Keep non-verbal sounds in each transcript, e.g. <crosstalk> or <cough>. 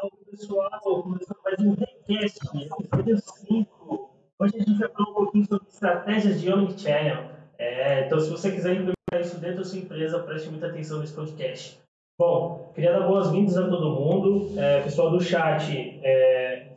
Salve pessoal, começando mais um Recast, episódio 5. Hoje a gente vai falar um pouquinho sobre estratégias de Omnichannel. É, então, se você quiser implementar isso dentro da sua empresa, preste muita atenção nesse podcast. Bom, queria dar boas-vindas a todo mundo. É, pessoal do chat, é,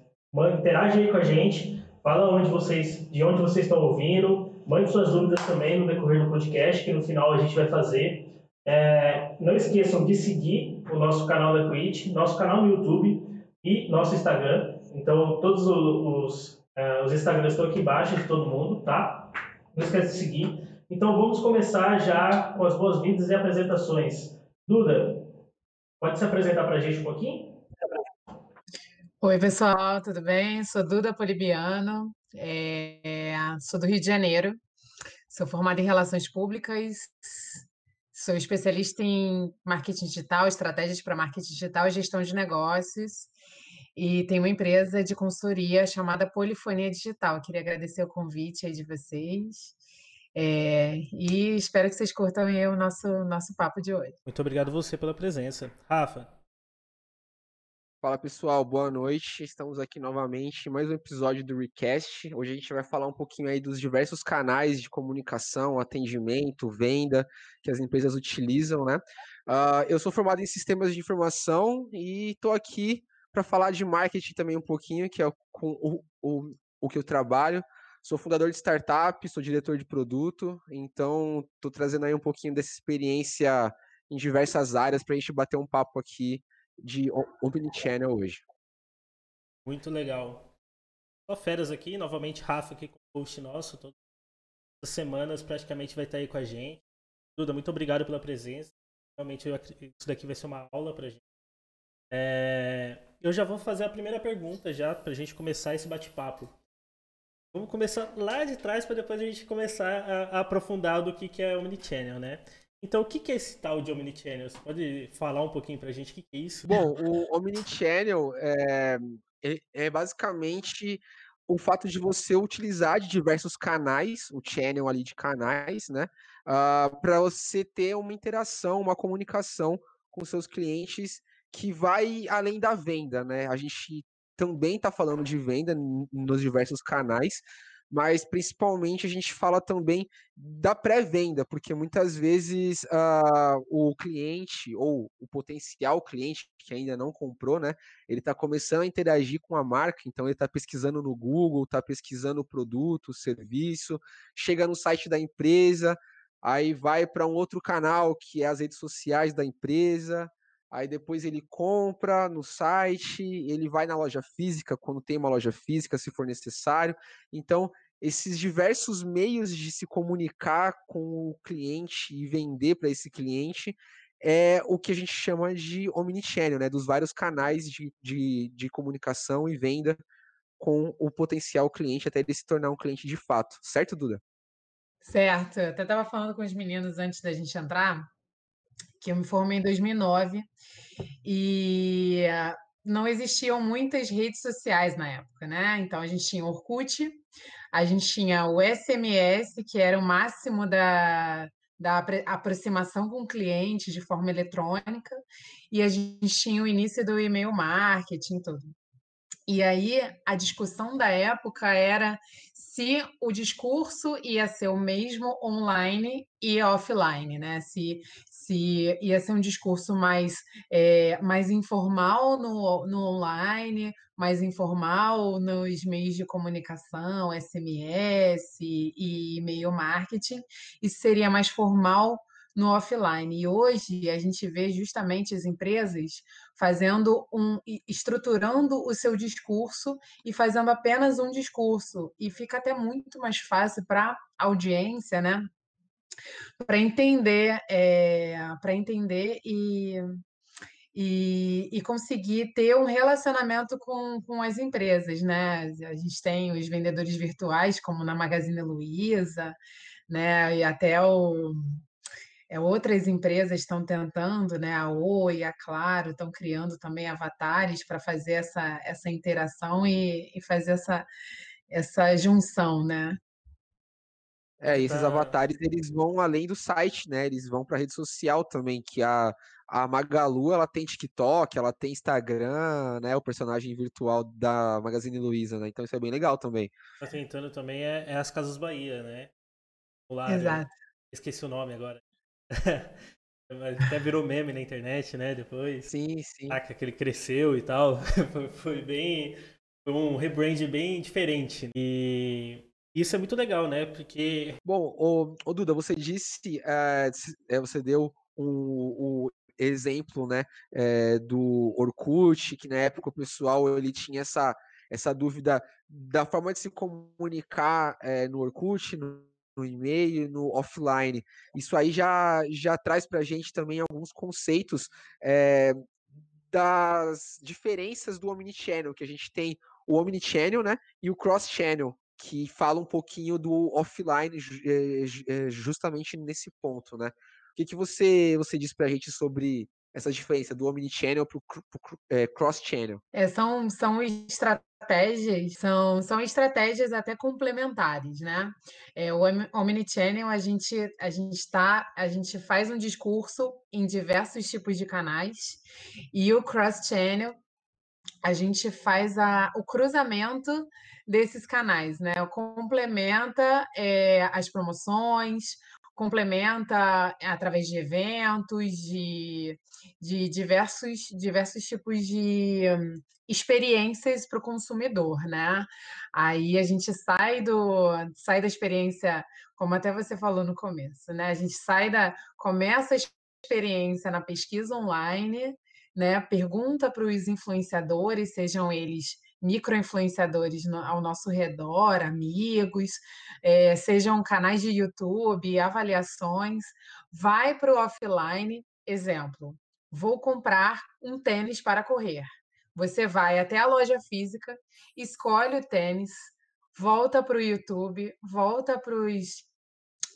interage aí com a gente, fala onde vocês, de onde vocês estão ouvindo, mande suas dúvidas também no decorrer do podcast, que no final a gente vai fazer. É, não esqueçam de seguir o nosso canal da Twitch, nosso canal no YouTube e nosso Instagram. Então, todos os, uh, os Instagrams estão aqui embaixo de todo mundo, tá? Não esqueça de seguir. Então, vamos começar já com as boas-vindas e apresentações. Duda, pode se apresentar para a gente um pouquinho? Oi, pessoal, tudo bem? Sou Duda Polibiano, é, sou do Rio de Janeiro, sou formada em Relações Públicas, Sou especialista em marketing digital, estratégias para marketing digital e gestão de negócios. E tenho uma empresa de consultoria chamada Polifonia Digital. Queria agradecer o convite aí de vocês. É, e espero que vocês curtam o nosso, nosso papo de hoje. Muito obrigado você pela presença. Rafa. Fala pessoal, boa noite. Estamos aqui novamente em mais um episódio do Recast. Hoje a gente vai falar um pouquinho aí dos diversos canais de comunicação, atendimento, venda que as empresas utilizam, né? Uh, eu sou formado em sistemas de informação e estou aqui para falar de marketing também um pouquinho, que é com o, o, o que eu trabalho. Sou fundador de startup, sou diretor de produto, então estou trazendo aí um pouquinho dessa experiência em diversas áreas para a gente bater um papo aqui de Omnichannel hoje. Muito legal. Só férias aqui, novamente Rafa aqui com o host nosso, todas as semanas praticamente vai estar aí com a gente. Duda, muito obrigado pela presença. Realmente isso daqui vai ser uma aula pra gente. É... Eu já vou fazer a primeira pergunta já pra gente começar esse bate-papo. Vamos começar lá de trás para depois a gente começar a, a aprofundar do que, que é Omnichannel, né? Então, o que é esse tal de Omnichannel? Você pode falar um pouquinho para a gente o que é isso? Bom, o Omnichannel é, é, é basicamente o fato de você utilizar de diversos canais, o channel ali de canais, né, uh, ah, para você ter uma interação, uma comunicação com seus clientes que vai além da venda, né? A gente também está falando de venda nos diversos canais, mas principalmente a gente fala também da pré-venda, porque muitas vezes uh, o cliente ou o potencial cliente que ainda não comprou, né, ele está começando a interagir com a marca, então ele está pesquisando no Google, está pesquisando o produto, o serviço, chega no site da empresa, aí vai para um outro canal que é as redes sociais da empresa, aí depois ele compra no site, ele vai na loja física, quando tem uma loja física, se for necessário. Então, esses diversos meios de se comunicar com o cliente e vender para esse cliente é o que a gente chama de omnichannel, né? Dos vários canais de, de, de comunicação e venda com o potencial cliente até ele se tornar um cliente de fato. Certo, Duda? Certo. Eu até estava falando com os meninos antes da gente entrar, que eu me formei em 2009 e não existiam muitas redes sociais na época, né? Então a gente tinha Orkut, a gente tinha o SMS, que era o máximo da, da aproximação com o cliente de forma eletrônica, e a gente tinha o início do e-mail marketing, tudo. E aí a discussão da época era se o discurso ia ser o mesmo online e offline, né? Se, se ia ser um discurso mais, é, mais informal no, no online, mais informal nos meios de comunicação, SMS e e-mail marketing, e seria mais formal no offline. E hoje a gente vê justamente as empresas fazendo um estruturando o seu discurso e fazendo apenas um discurso e fica até muito mais fácil para a audiência, né? Para entender, é, eh, para entender e e, e, conseguir ter um relacionamento com, com as empresas, né? A gente tem os vendedores virtuais, como na Magazine Luiza, né? E até o, é, outras empresas estão tentando, né? A Oi, a Claro, estão criando também avatares para fazer essa, essa interação e, e fazer essa, essa junção, né? É, esses avatares eles vão além do site, né? Eles vão para a rede social também, que a, a Magalu, ela tem TikTok, ela tem Instagram, né? O personagem virtual da Magazine Luiza, né? Então isso é bem legal também. Tá tentando também é, é as Casas Bahia, né? Lá, Exato. Esqueci o nome agora. <laughs> Até virou meme na internet, né? Depois. Sim, sim. Ah, que ele cresceu e tal. <laughs> foi bem. Foi um rebrand bem diferente. E isso é muito legal, né? Porque. Bom, o, Duda, você disse. É, você deu o, o exemplo, né? É, do Orkut, que na época o pessoal ele tinha essa, essa dúvida da forma de se comunicar é, no Orkut, no no e-mail, no offline. Isso aí já, já traz para a gente também alguns conceitos é, das diferenças do Omnichannel, que a gente tem o Omnichannel né, e o Cross-Channel, que fala um pouquinho do offline é, justamente nesse ponto. Né? O que, que você, você diz para a gente sobre essa diferença do omnichannel para o é, cross-channel? É, são, são estratégias, são, são estratégias até complementares, né? É, o omnichannel a gente a gente tá, a gente faz um discurso em diversos tipos de canais e o cross-channel a gente faz a, o cruzamento desses canais, né? Complementa é, as promoções, complementa através de eventos, de, de diversos, diversos tipos de hum, experiências para o consumidor, né? Aí a gente sai do sai da experiência, como até você falou no começo, né? A gente sai da começa a experiência na pesquisa online, né? Pergunta para os influenciadores, sejam eles micro-influenciadores ao nosso redor, amigos, é, sejam canais de YouTube, avaliações, vai para o offline, exemplo, vou comprar um tênis para correr. Você vai até a loja física, escolhe o tênis, volta para o YouTube, volta para os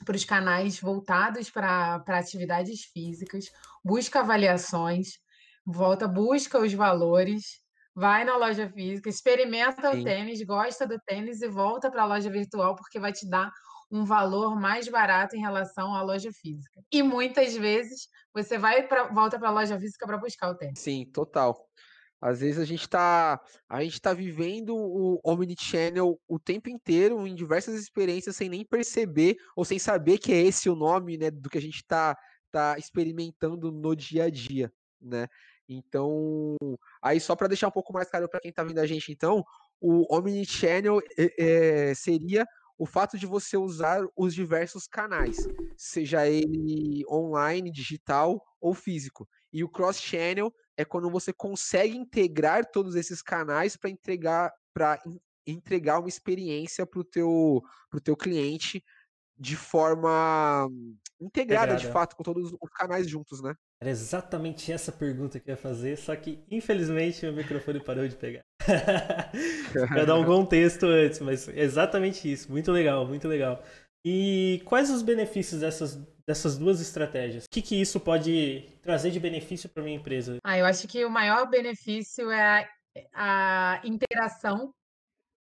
para os canais voltados para atividades físicas, busca avaliações, volta, busca os valores, vai na loja física, experimenta Sim. o tênis, gosta do tênis e volta para a loja virtual porque vai te dar um valor mais barato em relação à loja física. E muitas vezes você vai para volta para a loja física para buscar o tênis. Sim, total. Às vezes a gente está a gente tá vivendo o omnichannel o tempo inteiro em diversas experiências sem nem perceber ou sem saber que é esse o nome, né, do que a gente está tá experimentando no dia a dia, né? Então, aí só para deixar um pouco mais claro para quem está vendo a gente, então, o Omnichannel é, seria o fato de você usar os diversos canais, seja ele online, digital ou físico. E o cross-channel é quando você consegue integrar todos esses canais para entregar para entregar uma experiência para o teu, pro teu cliente de forma integrada, de fato, com todos os canais juntos, né? Era exatamente essa pergunta que eu ia fazer, só que infelizmente meu microfone parou de pegar. <laughs> pra dar um contexto antes, mas exatamente isso. Muito legal, muito legal. E quais os benefícios dessas, dessas duas estratégias? O que, que isso pode trazer de benefício para minha empresa? Ah, eu acho que o maior benefício é a, a interação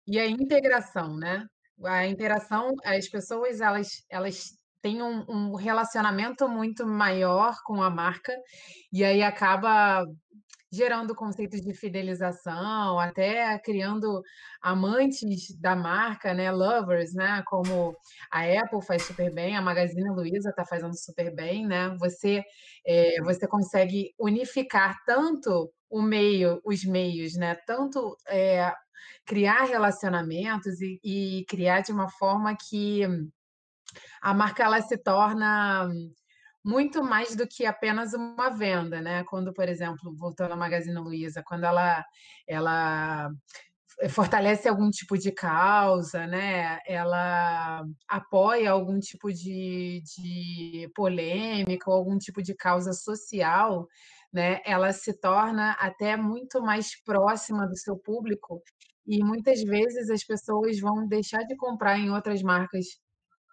e a integração, né? A interação, as pessoas elas, elas tem um, um relacionamento muito maior com a marca, e aí acaba gerando conceitos de fidelização, até criando amantes da marca, né, lovers, né, como a Apple faz super bem, a Magazine Luiza está fazendo super bem, né? Você é, você consegue unificar tanto o meio, os meios, né? Tanto é, criar relacionamentos e, e criar de uma forma que a marca ela se torna muito mais do que apenas uma venda, né? Quando, por exemplo, voltando à Magazine Luiza, quando ela, ela fortalece algum tipo de causa, né? Ela apoia algum tipo de, de polêmica ou algum tipo de causa social, né? Ela se torna até muito mais próxima do seu público e muitas vezes as pessoas vão deixar de comprar em outras marcas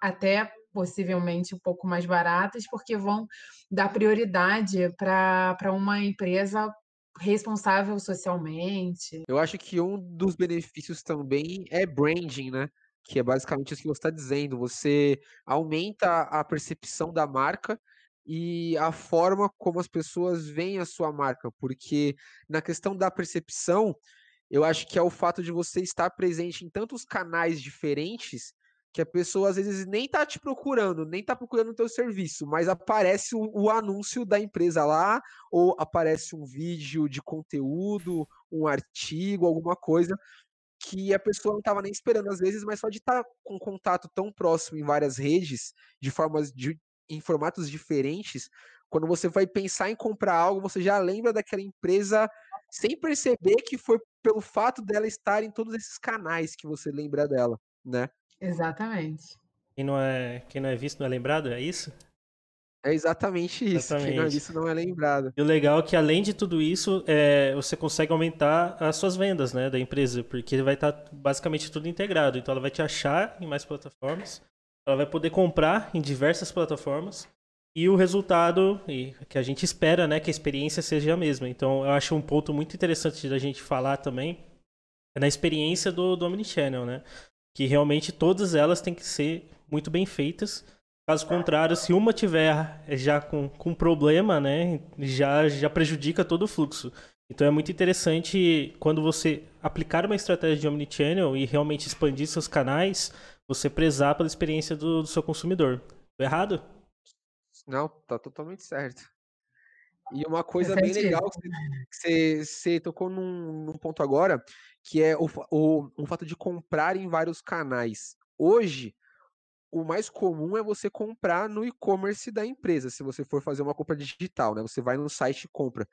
até possivelmente um pouco mais baratas, porque vão dar prioridade para uma empresa responsável socialmente. Eu acho que um dos benefícios também é branding, né? Que é basicamente isso que você está dizendo. Você aumenta a percepção da marca e a forma como as pessoas veem a sua marca, porque na questão da percepção, eu acho que é o fato de você estar presente em tantos canais diferentes que a pessoa às vezes nem tá te procurando, nem tá procurando o teu serviço, mas aparece o, o, anúncio da empresa lá, ou aparece um vídeo de conteúdo, um artigo, alguma coisa que a pessoa não estava nem esperando às vezes, mas só de estar tá com contato tão próximo em várias redes, de formas de, em formatos diferentes, quando você vai pensar em comprar algo, você já lembra daquela empresa sem perceber que foi pelo fato dela estar em todos esses canais que você lembra dela, né? Exatamente. Quem não é, quem não é visto não é lembrado, é isso? É exatamente isso. Exatamente. Quem não é visto não é lembrado. E o legal é que, além de tudo isso, é, você consegue aumentar as suas vendas né, da empresa, porque vai estar tá basicamente tudo integrado. Então, ela vai te achar em mais plataformas, ela vai poder comprar em diversas plataformas, e o resultado e que a gente espera, né, que a experiência seja a mesma. Então, eu acho um ponto muito interessante da gente falar também é na experiência do, do Omnichannel, né? Que realmente todas elas têm que ser muito bem feitas Caso contrário, se uma tiver já com, com problema, né, já, já prejudica todo o fluxo. Então é muito interessante quando você aplicar uma estratégia de omnichannel e realmente expandir seus canais, você prezar pela experiência do, do seu consumidor. Tô errado? Não, tá totalmente certo. E uma coisa bem legal que você, tocou num, num, ponto agora, que é o, o, o fato de comprar em vários canais. Hoje, o mais comum é você comprar no e-commerce da empresa, se você for fazer uma compra digital, né? Você vai no site e compra.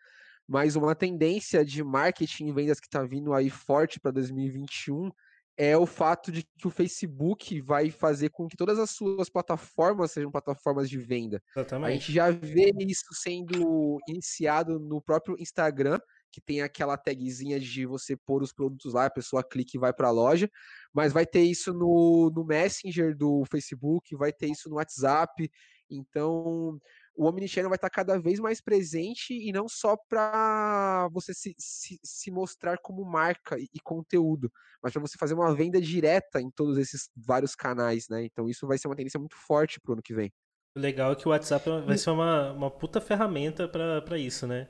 Mas uma tendência de marketing e vendas que está vindo aí forte para 2021 é o fato de que o Facebook vai fazer com que todas as suas plataformas sejam plataformas de venda. Exatamente. A gente já vê isso sendo iniciado no próprio Instagram, que tem aquela tagzinha de você pôr os produtos lá, a pessoa clica e vai para a loja, mas vai ter isso no, no Messenger do Facebook, vai ter isso no WhatsApp, então o Omnichannel vai estar cada vez mais presente e não só para você se, se, se, mostrar como marca e, e conteúdo, mas para você fazer uma venda direta em todos esses vários canais, né? Então isso vai ser uma tendência muito forte para o ano que vem. O legal é que o WhatsApp vai ser uma, uma puta ferramenta para isso, né?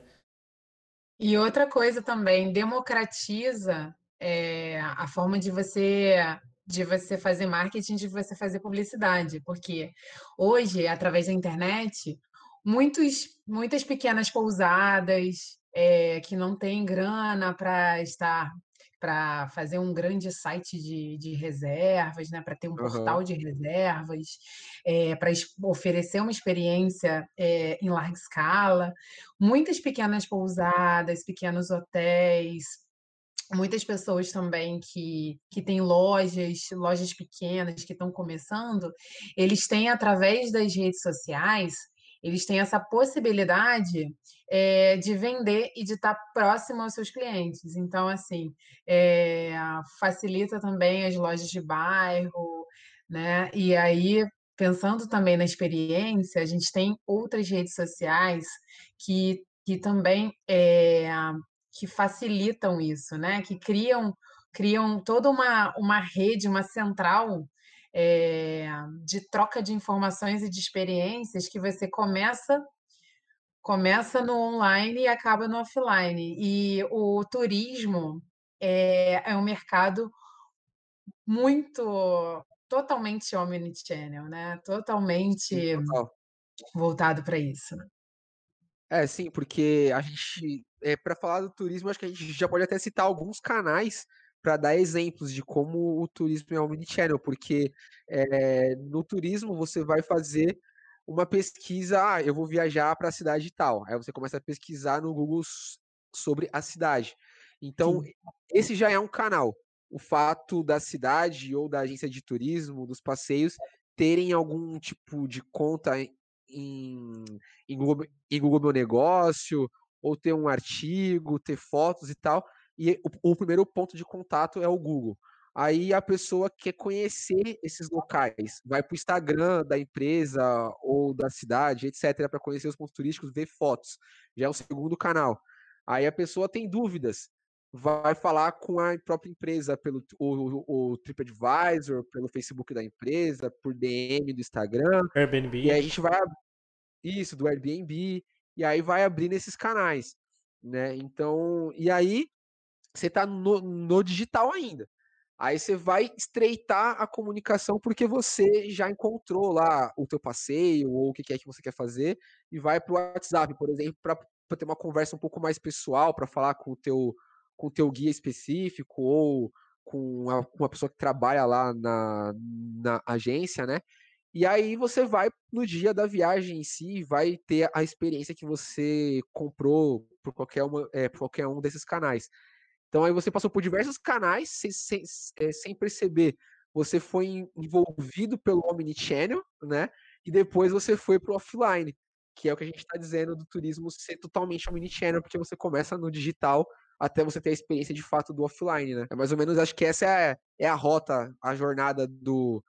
E outra coisa também, democratiza é, a forma de você de você fazer marketing, de você fazer publicidade, porque hoje, através da internet, muitos, muitas pequenas pousadas é, que não têm grana para estar para fazer um grande site de, de reservas, né? para ter um uhum. portal de reservas, é, para oferecer uma experiência é, em larga escala. Muitas pequenas pousadas, pequenos hotéis, muitas pessoas também que, que têm lojas, lojas pequenas que estão começando, eles têm, através das redes sociais, eles têm essa possibilidade é, de vender e de estar próximo aos seus clientes. Então, assim, é, facilita também as lojas de bairro, né? E aí, pensando também na experiência, a gente tem outras redes sociais que, que também é, que facilitam isso, né? Que criam criam toda uma, uma rede, uma central é, de troca de informações e de experiências que você começa começa no online e acaba no offline. E o turismo é, é um mercado muito totalmente omnichannel, né? Totalmente sim, voltado para isso. É, sim, porque a gente, é, para falar do turismo, acho que a gente já pode até citar alguns canais para dar exemplos de como o turismo é omnichannel, porque é, no turismo você vai fazer uma pesquisa, ah, eu vou viajar para a cidade tal. Aí você começa a pesquisar no Google sobre a cidade. Então, Sim. esse já é um canal. O fato da cidade ou da agência de turismo, dos passeios, terem algum tipo de conta em, em, Google, em Google Meu Negócio, ou ter um artigo, ter fotos e tal, e o, o primeiro ponto de contato é o Google. Aí a pessoa quer conhecer esses locais, vai para o Instagram da empresa ou da cidade, etc., para conhecer os pontos turísticos, ver fotos. Já é o segundo canal. Aí a pessoa tem dúvidas, vai falar com a própria empresa pelo o, o TripAdvisor, pelo Facebook da empresa, por DM do Instagram. Airbnb. E aí a gente vai isso, do Airbnb, e aí vai abrir nesses canais, né? Então, e aí você está no, no digital ainda. Aí você vai estreitar a comunicação porque você já encontrou lá o teu passeio ou o que é que você quer fazer e vai para o WhatsApp, por exemplo, para ter uma conversa um pouco mais pessoal, para falar com o teu com o teu guia específico ou com uma, uma pessoa que trabalha lá na, na agência, né? E aí você vai no dia da viagem em si, vai ter a experiência que você comprou por qualquer, uma, é, por qualquer um desses canais. Então aí você passou por diversos canais sem, sem, é, sem perceber. Você foi envolvido pelo Omnichannel, né? E depois você foi para o offline, que é o que a gente está dizendo do turismo ser totalmente Omnichannel, porque você começa no digital até você ter a experiência de fato do offline, né? É mais ou menos, acho que essa é, é a rota, a jornada do,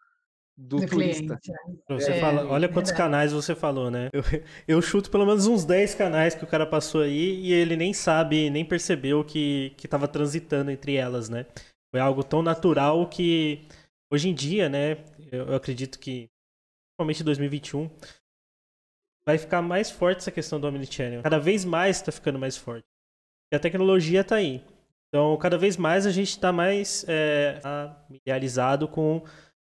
do, do turista. Cliente, né? Você é, fala, olha quantos canais você falou, né? Eu, eu, chuto pelo menos uns 10 canais que o cara passou aí e ele nem sabe, nem percebeu que, que tava transitando entre elas, né? Foi algo tão natural que hoje em dia, né? Eu, eu acredito que, principalmente em 2021, vai ficar mais forte essa questão do Omnichannel. Cada vez mais está ficando mais forte. E a tecnologia está aí. Então, cada vez mais a gente está mais é, familiarizado com,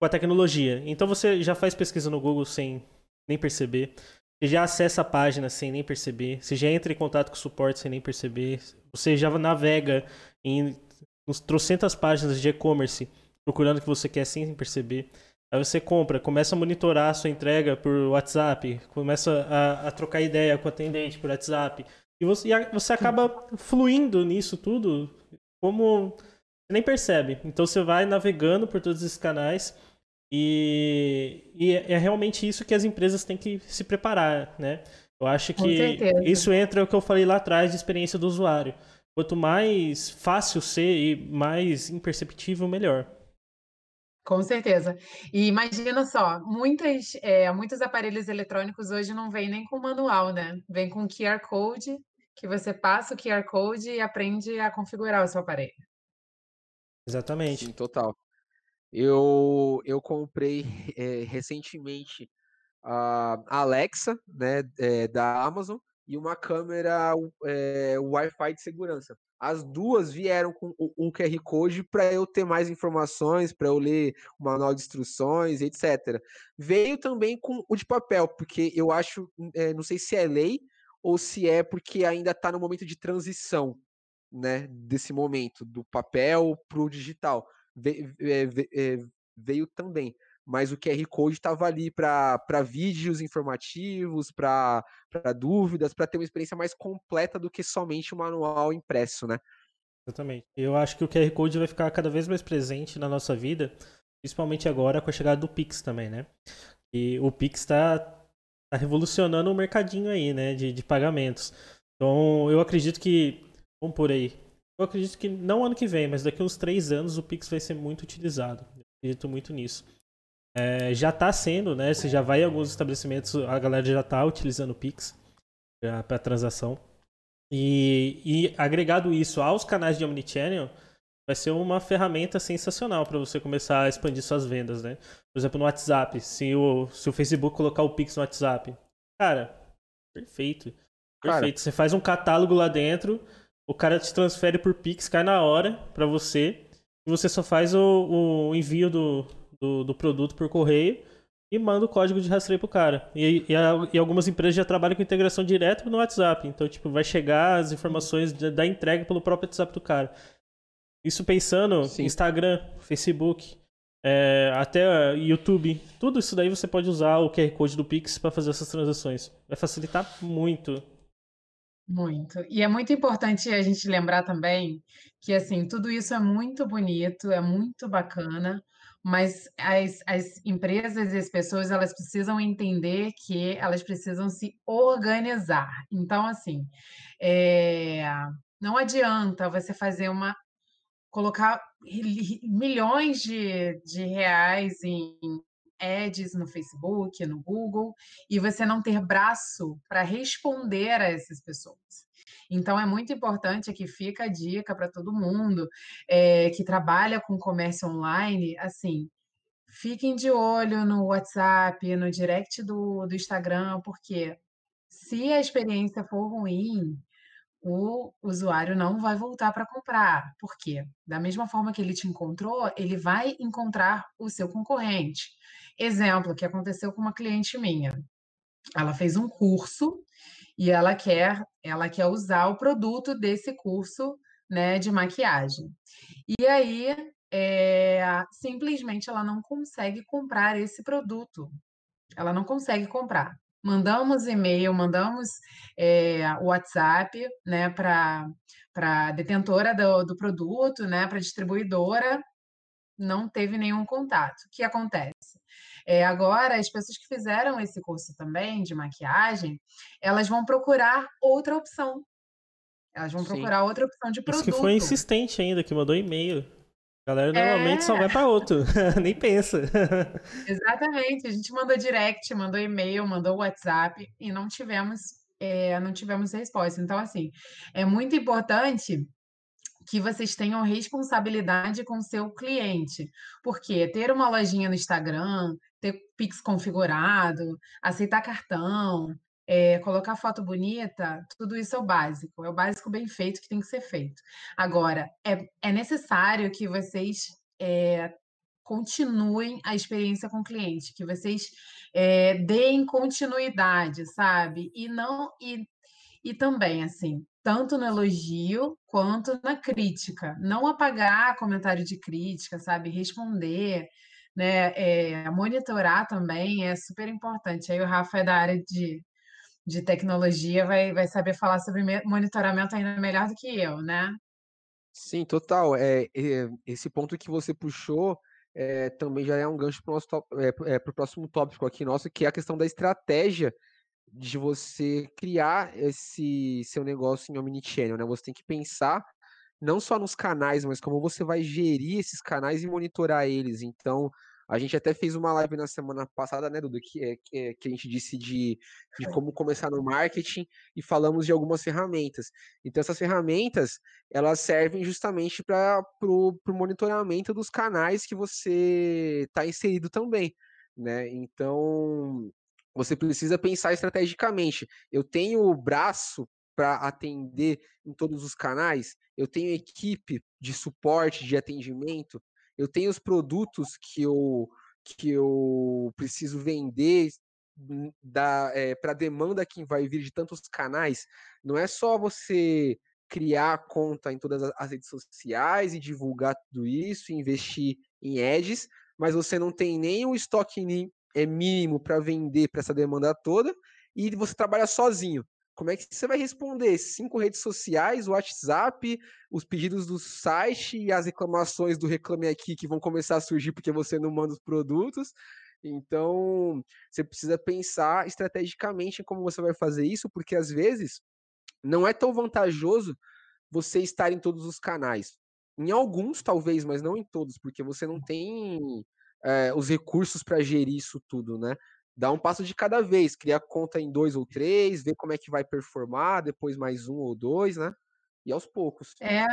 com a tecnologia. Então, você já faz pesquisa no Google sem nem perceber. Você já acessa a página sem nem perceber. Você já entra em contato com o suporte sem nem perceber. Você já navega em uns trocentas páginas de e-commerce procurando o que você quer sem perceber. Aí você compra, começa a monitorar a sua entrega por WhatsApp, começa a, a trocar ideia com o atendente por WhatsApp, e você, e você acaba fluindo nisso tudo como você nem percebe. Então você vai navegando por todos esses canais e, e é realmente isso que as empresas têm que se preparar, né? Eu acho que isso entra o que eu falei lá atrás de experiência do usuário. Quanto mais fácil ser e mais imperceptível, melhor. Com certeza. E imagina só, muitas, é, muitos aparelhos eletrônicos hoje não vêm nem com manual, né? Vem com QR Code que você passa o QR Code e aprende a configurar o seu aparelho. Exatamente. Sim, total. Eu, eu comprei é, <laughs> recentemente a Alexa, né, é, da Amazon, e uma câmera é, Wi-Fi de segurança. As duas vieram com um QR Code para eu ter mais informações, para eu ler o manual de instruções, etc. Veio também com o de papel, porque eu acho, é, não sei se é lei, ou se é porque ainda está no momento de transição, né, desse momento do papel para o digital. Ve é, veio também, mas o QR Code estava ali para vídeos informativos, para dúvidas, para ter uma experiência mais completa do que somente o manual impresso, né? Exatamente. Eu acho que o QR Code vai ficar cada vez mais presente na nossa vida, principalmente agora com a chegada do Pix também, né? E o Pix está tá revolucionando o mercadinho aí, né, de, de pagamentos. Então, eu acredito que, vamos por aí, eu acredito que não ano que vem, mas daqui a uns três anos o Pix vai ser muito utilizado. Eu acredito muito nisso. É, já está sendo, né? Você já vai em alguns estabelecimentos, a galera já está utilizando o Pix para transação. E, e agregado isso aos canais de Omnichannel, vai ser uma ferramenta sensacional para você começar a expandir suas vendas, né? Por exemplo, no WhatsApp, se o, se o Facebook colocar o Pix no WhatsApp, cara, perfeito. Perfeito. Cara. Você faz um catálogo lá dentro, o cara te transfere por Pix, cai na hora para você, e você só faz o, o envio do, do, do, produto por correio e manda o código de rastreio pro cara. E, e, a, e, algumas empresas já trabalham com integração direta no WhatsApp. Então, tipo, vai chegar as informações da entrega pelo próprio WhatsApp do cara. Isso pensando Sim. Instagram, Facebook, é, até YouTube, tudo isso daí você pode usar o QR Code do Pix para fazer essas transações. Vai facilitar muito. Muito. E é muito importante a gente lembrar também que assim, tudo isso é muito bonito, é muito bacana, mas as, as empresas e as pessoas elas precisam entender que elas precisam se organizar. Então, assim, é, não adianta você fazer uma colocar milhões de, de reais em ads no Facebook, no Google, e você não ter braço para responder a essas pessoas. Então, é muito importante que fica a dica para todo mundo é, que trabalha com comércio online, assim, fiquem de olho no WhatsApp, no direct do, do Instagram, porque se a experiência for ruim, o usuário não vai voltar para comprar. Por quê? Da mesma forma que ele te encontrou, ele vai encontrar o seu concorrente. Exemplo que aconteceu com uma cliente minha. Ela fez um curso e ela quer, ela quer usar o produto desse curso, né, de maquiagem. E aí, é, simplesmente ela não consegue comprar esse produto. Ela não consegue comprar mandamos e-mail, mandamos é, WhatsApp né, para a detentora do, do produto, né, para a distribuidora, não teve nenhum contato. O que acontece? É, agora, as pessoas que fizeram esse curso também de maquiagem, elas vão procurar outra opção. Elas vão Sim. procurar outra opção de produto. Isso que foi insistente ainda, que mandou e-mail. A galera normalmente é... só vai para outro, <laughs> nem pensa. Exatamente, a gente mandou direct, mandou e-mail, mandou WhatsApp e não tivemos, é, não tivemos resposta. Então, assim, é muito importante que vocês tenham responsabilidade com o seu cliente, porque ter uma lojinha no Instagram, ter Pix configurado, aceitar cartão, é, colocar foto bonita, tudo isso é o básico, é o básico bem feito que tem que ser feito. Agora, é, é necessário que vocês é, continuem a experiência com o cliente, que vocês é, deem continuidade, sabe? E não e, e também assim, tanto no elogio quanto na crítica, não apagar comentário de crítica, sabe? Responder, né? É, monitorar também é super importante. Aí o Rafa é da área de de tecnologia vai, vai saber falar sobre monitoramento ainda melhor do que eu, né? Sim, total. É, é esse ponto que você puxou é, também já é um gancho para o é, é, próximo tópico aqui nosso, que é a questão da estratégia de você criar esse seu negócio em omnichannel, né? Você tem que pensar não só nos canais, mas como você vai gerir esses canais e monitorar eles. Então, a gente até fez uma live na semana passada, né, Dudu, que, é, que, é, que a gente disse de, de como começar no marketing e falamos de algumas ferramentas. Então, essas ferramentas, elas servem justamente para o monitoramento dos canais que você está inserido também, né? Então, você precisa pensar estrategicamente. Eu tenho o braço para atender em todos os canais, eu tenho equipe de suporte, de atendimento, eu tenho os produtos que eu, que eu preciso vender é, para a demanda que vai vir de tantos canais. Não é só você criar conta em todas as redes sociais e divulgar tudo isso, investir em ads, mas você não tem nem o estoque é mínimo para vender para essa demanda toda e você trabalha sozinho. Como é que você vai responder? Cinco redes sociais, o WhatsApp, os pedidos do site e as reclamações do Reclame Aqui que vão começar a surgir porque você não manda os produtos. Então, você precisa pensar estrategicamente em como você vai fazer isso, porque às vezes não é tão vantajoso você estar em todos os canais. Em alguns, talvez, mas não em todos, porque você não tem é, os recursos para gerir isso tudo, né? Dá um passo de cada vez, criar conta em dois ou três, ver como é que vai performar, depois mais um ou dois, né? E aos poucos. É.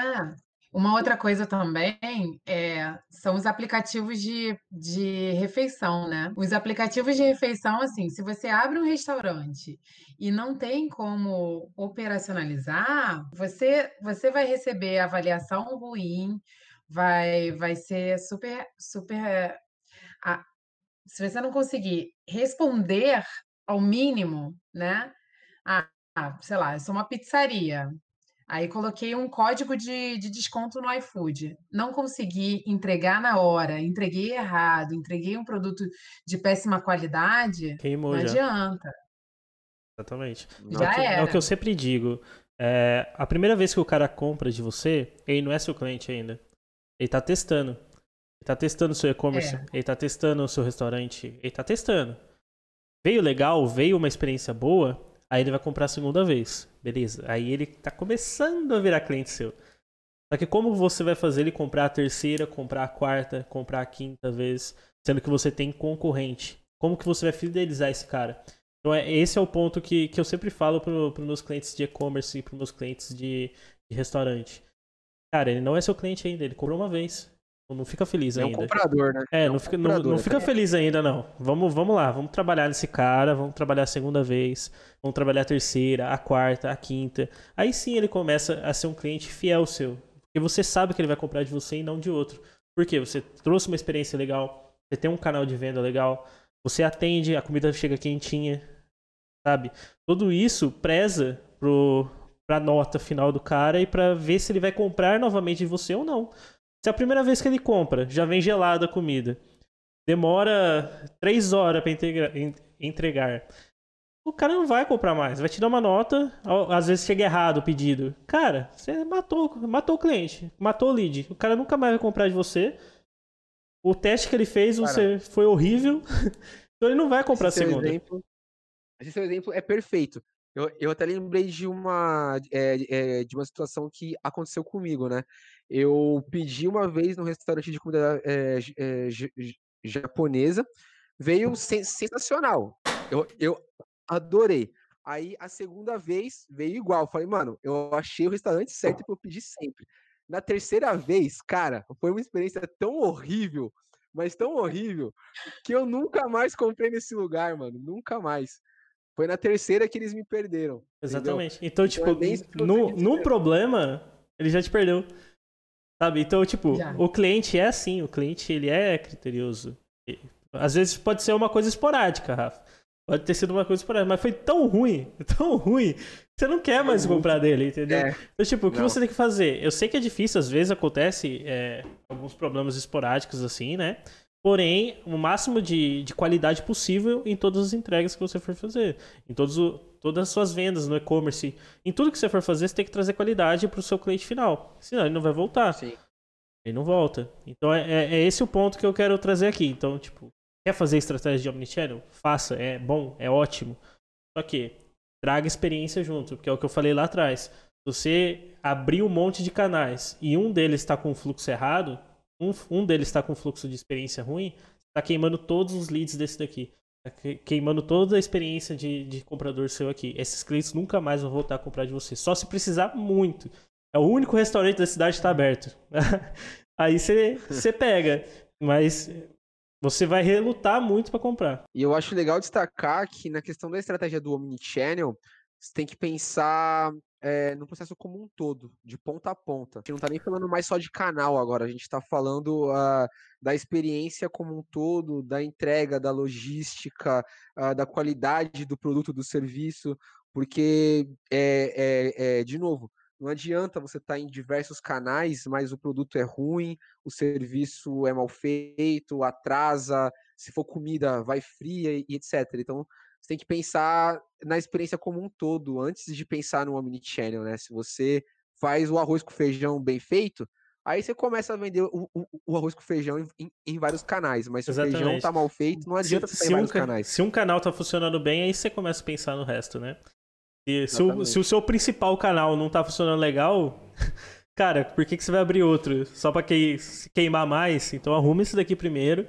Uma outra coisa também é, são os aplicativos de, de refeição, né? Os aplicativos de refeição, assim, se você abre um restaurante e não tem como operacionalizar, você, você vai receber avaliação ruim, vai, vai ser super, super se você não conseguir responder ao mínimo, né? Ah, sei lá, eu sou uma pizzaria. Aí coloquei um código de, de desconto no iFood. Não consegui entregar na hora, entreguei errado, entreguei um produto de péssima qualidade, Queimou não já. adianta. Exatamente. Já é, o que, era. é o que eu sempre digo. É, a primeira vez que o cara compra de você, ele não é seu cliente ainda. Ele tá testando. Ele tá testando o seu e-commerce, é. ele tá testando o seu restaurante, ele tá testando. Veio legal, veio uma experiência boa, aí ele vai comprar a segunda vez. Beleza. Aí ele tá começando a virar cliente seu. Só que como você vai fazer ele comprar a terceira, comprar a quarta, comprar a quinta vez, sendo que você tem concorrente? Como que você vai fidelizar esse cara? Então é, esse é o ponto que, que eu sempre falo para os meus clientes de e-commerce e para meus clientes de, de restaurante. Cara, ele não é seu cliente ainda, ele comprou uma vez. Não fica feliz É um ainda. comprador, né? É, um não fica, não, comprador, não né? fica feliz ainda, não. Vamos, vamos lá, vamos trabalhar nesse cara, vamos trabalhar a segunda vez, vamos trabalhar a terceira, a quarta, a quinta. Aí sim ele começa a ser um cliente fiel seu. Porque você sabe que ele vai comprar de você e não de outro. Por quê? Você trouxe uma experiência legal, você tem um canal de venda legal, você atende, a comida chega quentinha, sabe? Tudo isso preza pro, pra nota final do cara e pra ver se ele vai comprar novamente de você ou não. Se é a primeira vez que ele compra, já vem gelada a comida, demora três horas en- entregar, o cara não vai comprar mais, vai te dar uma nota, às vezes chega errado o pedido. Cara, você matou, matou o cliente, matou o lead. O cara nunca mais vai comprar de você. O teste que ele fez você foi horrível. <laughs> então ele não vai comprar a segunda. exemplo, esse seu exemplo é perfeito. Eu, eu até lembrei de uma, é, é, de uma situação que aconteceu comigo, né? Eu pedi uma vez num restaurante de comida é, japonesa, veio sen- sensacional. Eu, eu adorei. Aí a segunda vez veio igual. Falei, mano, eu achei o restaurante certo que eu pedi sempre. Na terceira vez, cara, foi uma experiência tão horrível, mas tão horrível, que eu nunca mais comprei nesse lugar, mano. Nunca mais. Foi na terceira que eles me perderam. entendeu? Exatamente. Então, tipo, é isso que você no, no problema, ele já te perdeu. Sabe? Então, tipo, Já. o cliente é assim, o cliente ele é criterioso. E, Às vezes pode ser uma coisa esporádica, Rafa. Pode ter sido uma coisa esporádica, mas foi tão ruim, <laughs> tão ruim, que você não quer mais muito. comprar dele, entendeu? É, Então, tipo, o que Não. você tem que fazer? Eu sei que é difícil, às vezes acontece é, alguns problemas esporádicos assim, né? Porém, o máximo de, de qualidade possível em todas as entregas que você for fazer. Em todos o- todas as suas vendas no e-commerce. Em tudo que você for fazer, você tem que trazer qualidade para o seu cliente final. Senão ele não vai voltar. sim. Ele não volta. Então é, é- é esse o ponto que eu quero trazer aqui. Então, tipo, quer fazer estratégia de Omnichannel? Faça, é bom, é ótimo. Só que traga experiência junto, porque é o que eu falei lá atrás. Você abrir um monte de canais e um deles está com fluxo errado, um, um deles está com fluxo de experiência ruim, está queimando todos os leads desse daqui. Tá que- queimando toda a experiência de, de comprador seu aqui. Esses clientes nunca mais vão voltar a comprar de você. Só se precisar muito. É o único restaurante da cidade que está aberto. <laughs> Aí você pega. Mas você vai relutar muito para comprar. E eu acho legal destacar que na questão da estratégia do Omnichannel, você tem que pensar eh, no processo como um todo, de ponta a ponta. A gente não está nem falando mais só de canal agora, a gente está falando ah, da experiência como um todo, da entrega, da logística, ah, da qualidade do produto, do serviço, porque, é, é, é, de novo, não adianta você estar em diversos canais, mas o produto é ruim, o serviço é mal feito, atrasa, se for comida, vai fria e etc. Então, você tem que pensar na experiência como um todo, antes de pensar no Omnichannel, né? Se você faz o arroz com feijão bem feito, aí você começa a vender o, o- o arroz com feijão em, em- vários canais. Mas se o feijão Exatamente. tá mal feito, não adianta se, você se um, vários ca- canais. se um canal tá funcionando bem, aí você começa a pensar no resto, né? E se, o, Exatamente. se o seu principal canal não tá funcionando legal, <laughs> cara, por que, que você vai abrir outro? Só pra que, se queimar mais? Então arruma esse daqui primeiro,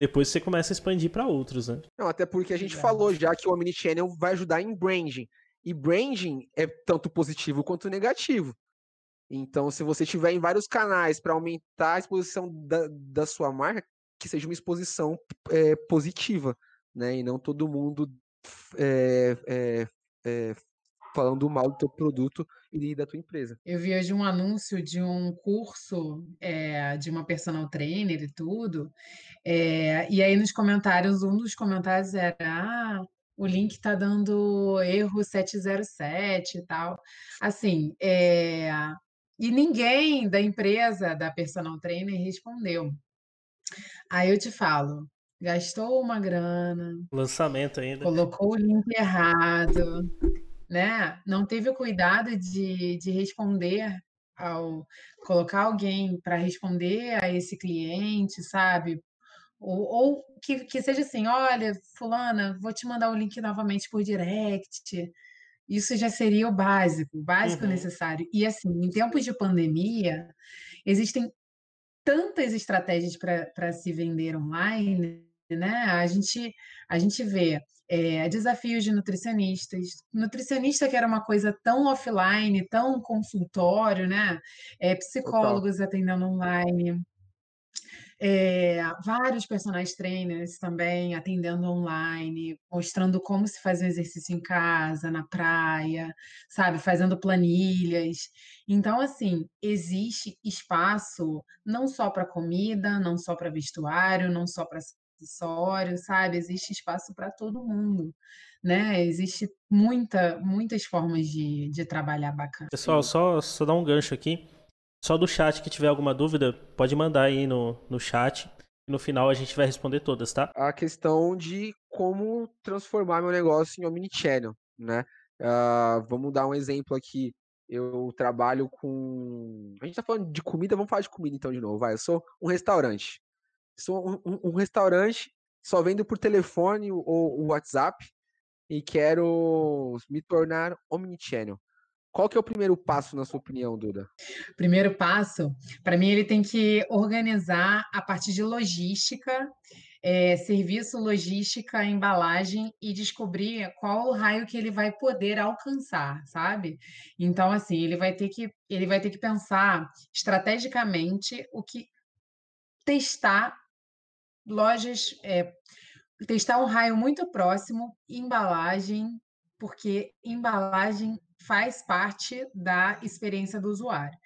depois você começa a expandir pra outros, né? Não, até porque a gente Verdade. falou já que o Omnichannel vai ajudar em branding. E branding é tanto positivo quanto negativo. Então, se você tiver em vários canais para aumentar a exposição da, da sua marca, que seja uma exposição eh, positiva, né? E não todo mundo eh, eh, eh, falando mal do teu produto e da tua empresa. Eu vi hoje um anúncio de um curso eh, de uma personal trainer e tudo. eh, e aí nos comentários, um dos comentários era: Ah, o link está dando erro 707 e tal. Assim, eh, e ninguém da empresa da personal trainer respondeu. Aí eu te falo, gastou uma grana, Lançamento ainda. colocou o link errado, né? Não teve o cuidado de, de responder ao colocar alguém para responder a esse cliente, sabe? Ou, ou que, que seja assim, olha, fulana, vou te mandar o link novamente por direct. Isso já seria o básico, o básico Uhum. necessário. E assim, em tempos de pandemia, existem tantas estratégias para se vender online, né? A gente, a gente vê eh, desafios de nutricionistas, nutricionista que era uma coisa tão offline, tão consultório, né? Eh, psicólogos atendendo online. É, vários personagens trainers também atendendo online, mostrando como se faz um exercício em casa, na praia, sabe, fazendo planilhas. Então, assim, existe espaço não só para comida, não só para vestuário, não só para acessórios, sabe? Existe espaço para todo mundo, né? Existe muita, muitas formas de, de trabalhar bacana. Pessoal, só, só dar um gancho aqui. Só do chat que tiver alguma dúvida, pode mandar aí no, no chat. E no final a gente vai responder todas, tá? A questão de como transformar meu negócio em omnichannel, né? Uh, vamos dar um exemplo aqui. Eu trabalho com. A gente tá falando de comida, vamos falar de comida então de novo. Vai, eu sou um restaurante. Sou um, um, restaurante, só vendo por telefone ou WhatsApp e quero me tornar omnichannel. Qual que é o primeiro passo, na sua opinião, Duda? Primeiro passo, para mim, ele tem que organizar a parte de logística, é, serviço, logística, embalagem e descobrir qual o raio que ele vai poder alcançar, sabe? Então, assim, ele vai ter que, ele vai ter que pensar estrategicamente o que testar lojas, é, testar um raio muito próximo, embalagem, porque embalagem faz parte da experiência do usuário.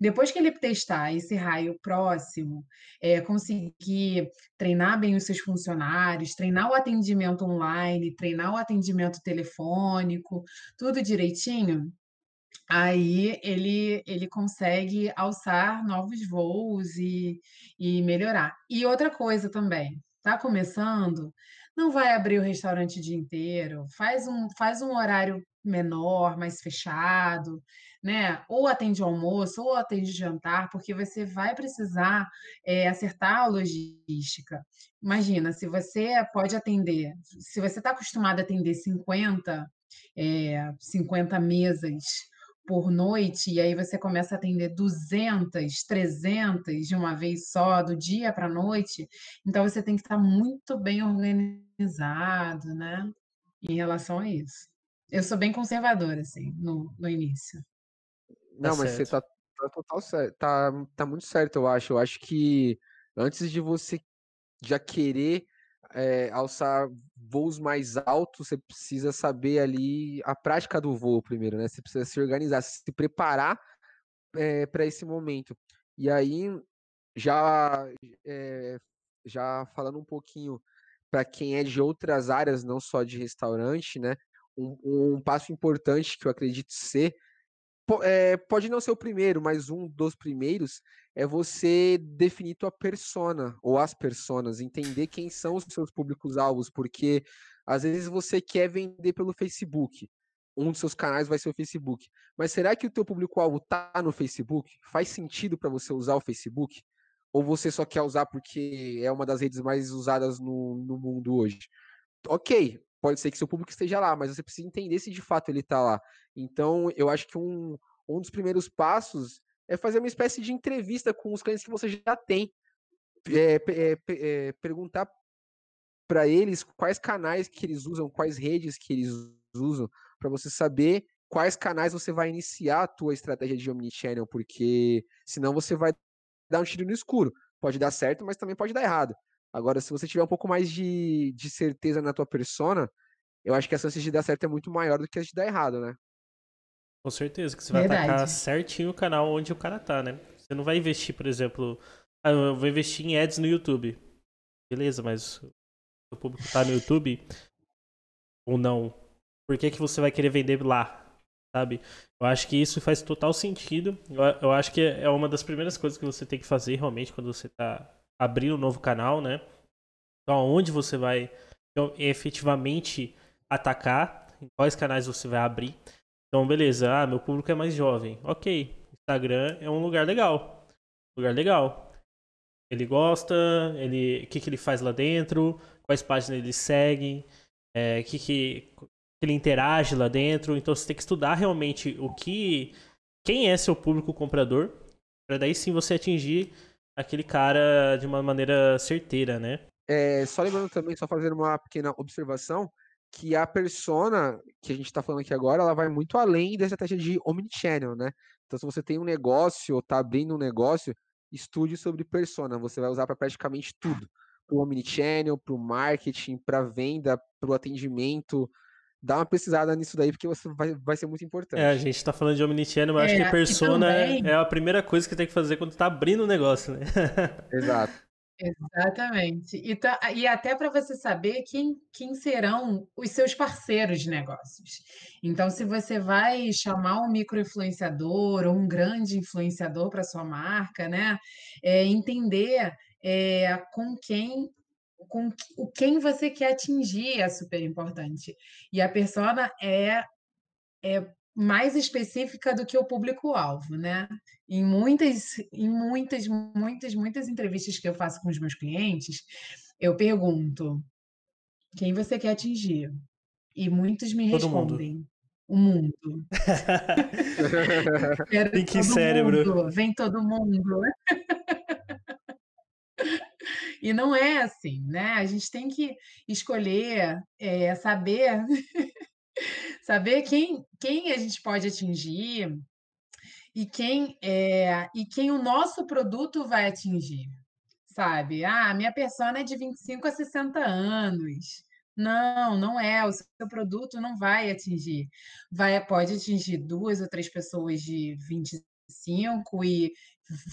Depois que ele testar esse raio próximo, é, conseguir treinar bem os seus funcionários, treinar o atendimento online, treinar o atendimento telefônico, tudo direitinho, aí ele, ele consegue alçar novos voos e, e melhorar. E outra coisa também, está começando, não vai abrir o restaurante o dia inteiro, faz um, faz um horário menor, mais fechado, né? Ou atende almoço, ou atende jantar, porque você vai precisar é, acertar a logística. Imagina, se você pode atender, se você está acostumado a atender 50, é, 50 mesas por noite, e aí você começa a atender 200, 300 de uma vez só, do dia para a noite, então você tem que estar muito bem organizado, né? Em relação a isso. Eu sou bem conservadora, assim, no, no início. Não, Tá mas você tá, tá total certo. Tá, tá muito certo, eu acho. Eu acho que antes de você já querer é, alçar voos mais altos, você precisa saber ali a prática do voo primeiro, né? Você precisa se organizar, se preparar é, para esse momento. E aí, já, é, já falando um pouquinho para quem é de outras áreas, não só de restaurante, né? Um, um passo importante que eu acredito ser é, pode não ser o primeiro, mas um dos primeiros é você definir tua persona ou as personas, entender quem são os seus públicos-alvos, porque às vezes você quer vender pelo Facebook, um dos seus canais vai ser o Facebook, mas será que o teu público-alvo tá no Facebook? Faz sentido para você usar o Facebook? Ou você só quer usar porque é uma das redes mais usadas no, no mundo hoje? Ok, pode ser que seu público esteja lá, mas você precisa entender se de fato ele está lá. Então, eu acho que um, um dos primeiros passos é fazer uma espécie de entrevista com os clientes que você já tem. É, é, é, perguntar para eles quais canais que eles usam, quais redes que eles usam, para você saber quais canais você vai iniciar a tua estratégia de omnichannel, porque senão você vai dar um tiro no escuro. Pode dar certo, mas também pode dar errado. Agora, se você tiver um pouco mais de, de certeza na tua persona, eu acho que a chance de dar certo é muito maior do que a de dar errado, né? Com certeza, que você vai atacar certinho o canal onde o cara tá, né? Você não vai investir, por exemplo, ah, eu vou investir em ads no YouTube. Beleza, mas o público tá no YouTube ou não? Por que, que você vai querer vender lá? Sabe? Eu acho que isso faz total sentido. Eu, eu acho que é uma das primeiras coisas que você tem que fazer realmente quando você tá abrindo um novo canal, né? Então, aonde você vai então, efetivamente atacar, em quais canais você vai abrir. Então, beleza, ah, meu público é mais jovem. Ok, Instagram é um lugar legal. Lugar legal. Ele gosta, ele, o que, que ele faz lá dentro, quais páginas ele segue, é, que, que ele interage lá dentro. Então você tem que estudar realmente o que. quem é seu público comprador, para daí sim você atingir aquele cara de uma maneira certeira, né? É, só lembrando também, só fazendo uma pequena observação, que a persona que a gente está falando aqui agora, ela vai muito além da estratégia de omnichannel, né? Então, se você tem um negócio ou está abrindo um negócio, estude sobre persona. Você vai usar para praticamente tudo. Para o omnichannel, para o marketing, para venda, para o atendimento. Dá uma pesquisada nisso daí, porque você vai, vai ser muito importante. É, a gente está falando de omnichannel, mas é, acho que persona também... é a primeira coisa que tem que fazer quando está abrindo o negócio, né? <laughs> Exato. Exatamente. E, tá, e até para você saber quem, quem serão os seus parceiros de negócios. Então, se você vai chamar um microinfluenciador ou um grande influenciador para sua marca, né? É, entender é, com quem com o quem você quer atingir é super importante. E a persona é, é mais específica do que o público-alvo, né? Em muitas, em muitas, muitas, muitas entrevistas que eu faço com os meus clientes, eu pergunto quem você quer atingir? E muitos me Todo respondem. Mundo. O mundo. <laughs> <laughs> Tem que cérebro. Mundo. Vem todo mundo. E não é assim, né? A gente tem que escolher, é, saber <laughs> Saber quem, quem a gente pode atingir e quem é e quem o nosso produto vai atingir, sabe? Ah, minha persona é de 25 a 60 anos. Não, não é. O seu produto não vai atingir. Vai, pode atingir duas ou três pessoas de 25 e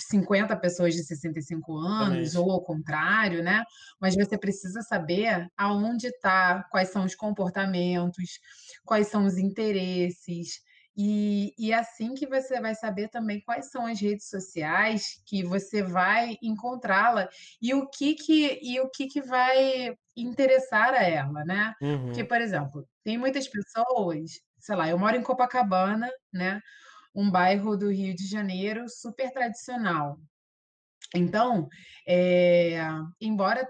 50 pessoas de 65 anos, ou ao contrário, né? Mas você precisa saber aonde está, quais são os comportamentos, quais são os interesses. E, e assim que você vai saber também quais são as redes sociais que você vai encontrá-la e o que que e o que que vai interessar a ela, né? Uhum. Porque, por exemplo, tem muitas pessoas, sei lá, eu moro em Copacabana, né? Um bairro do Rio de Janeiro super tradicional. Então, é, embora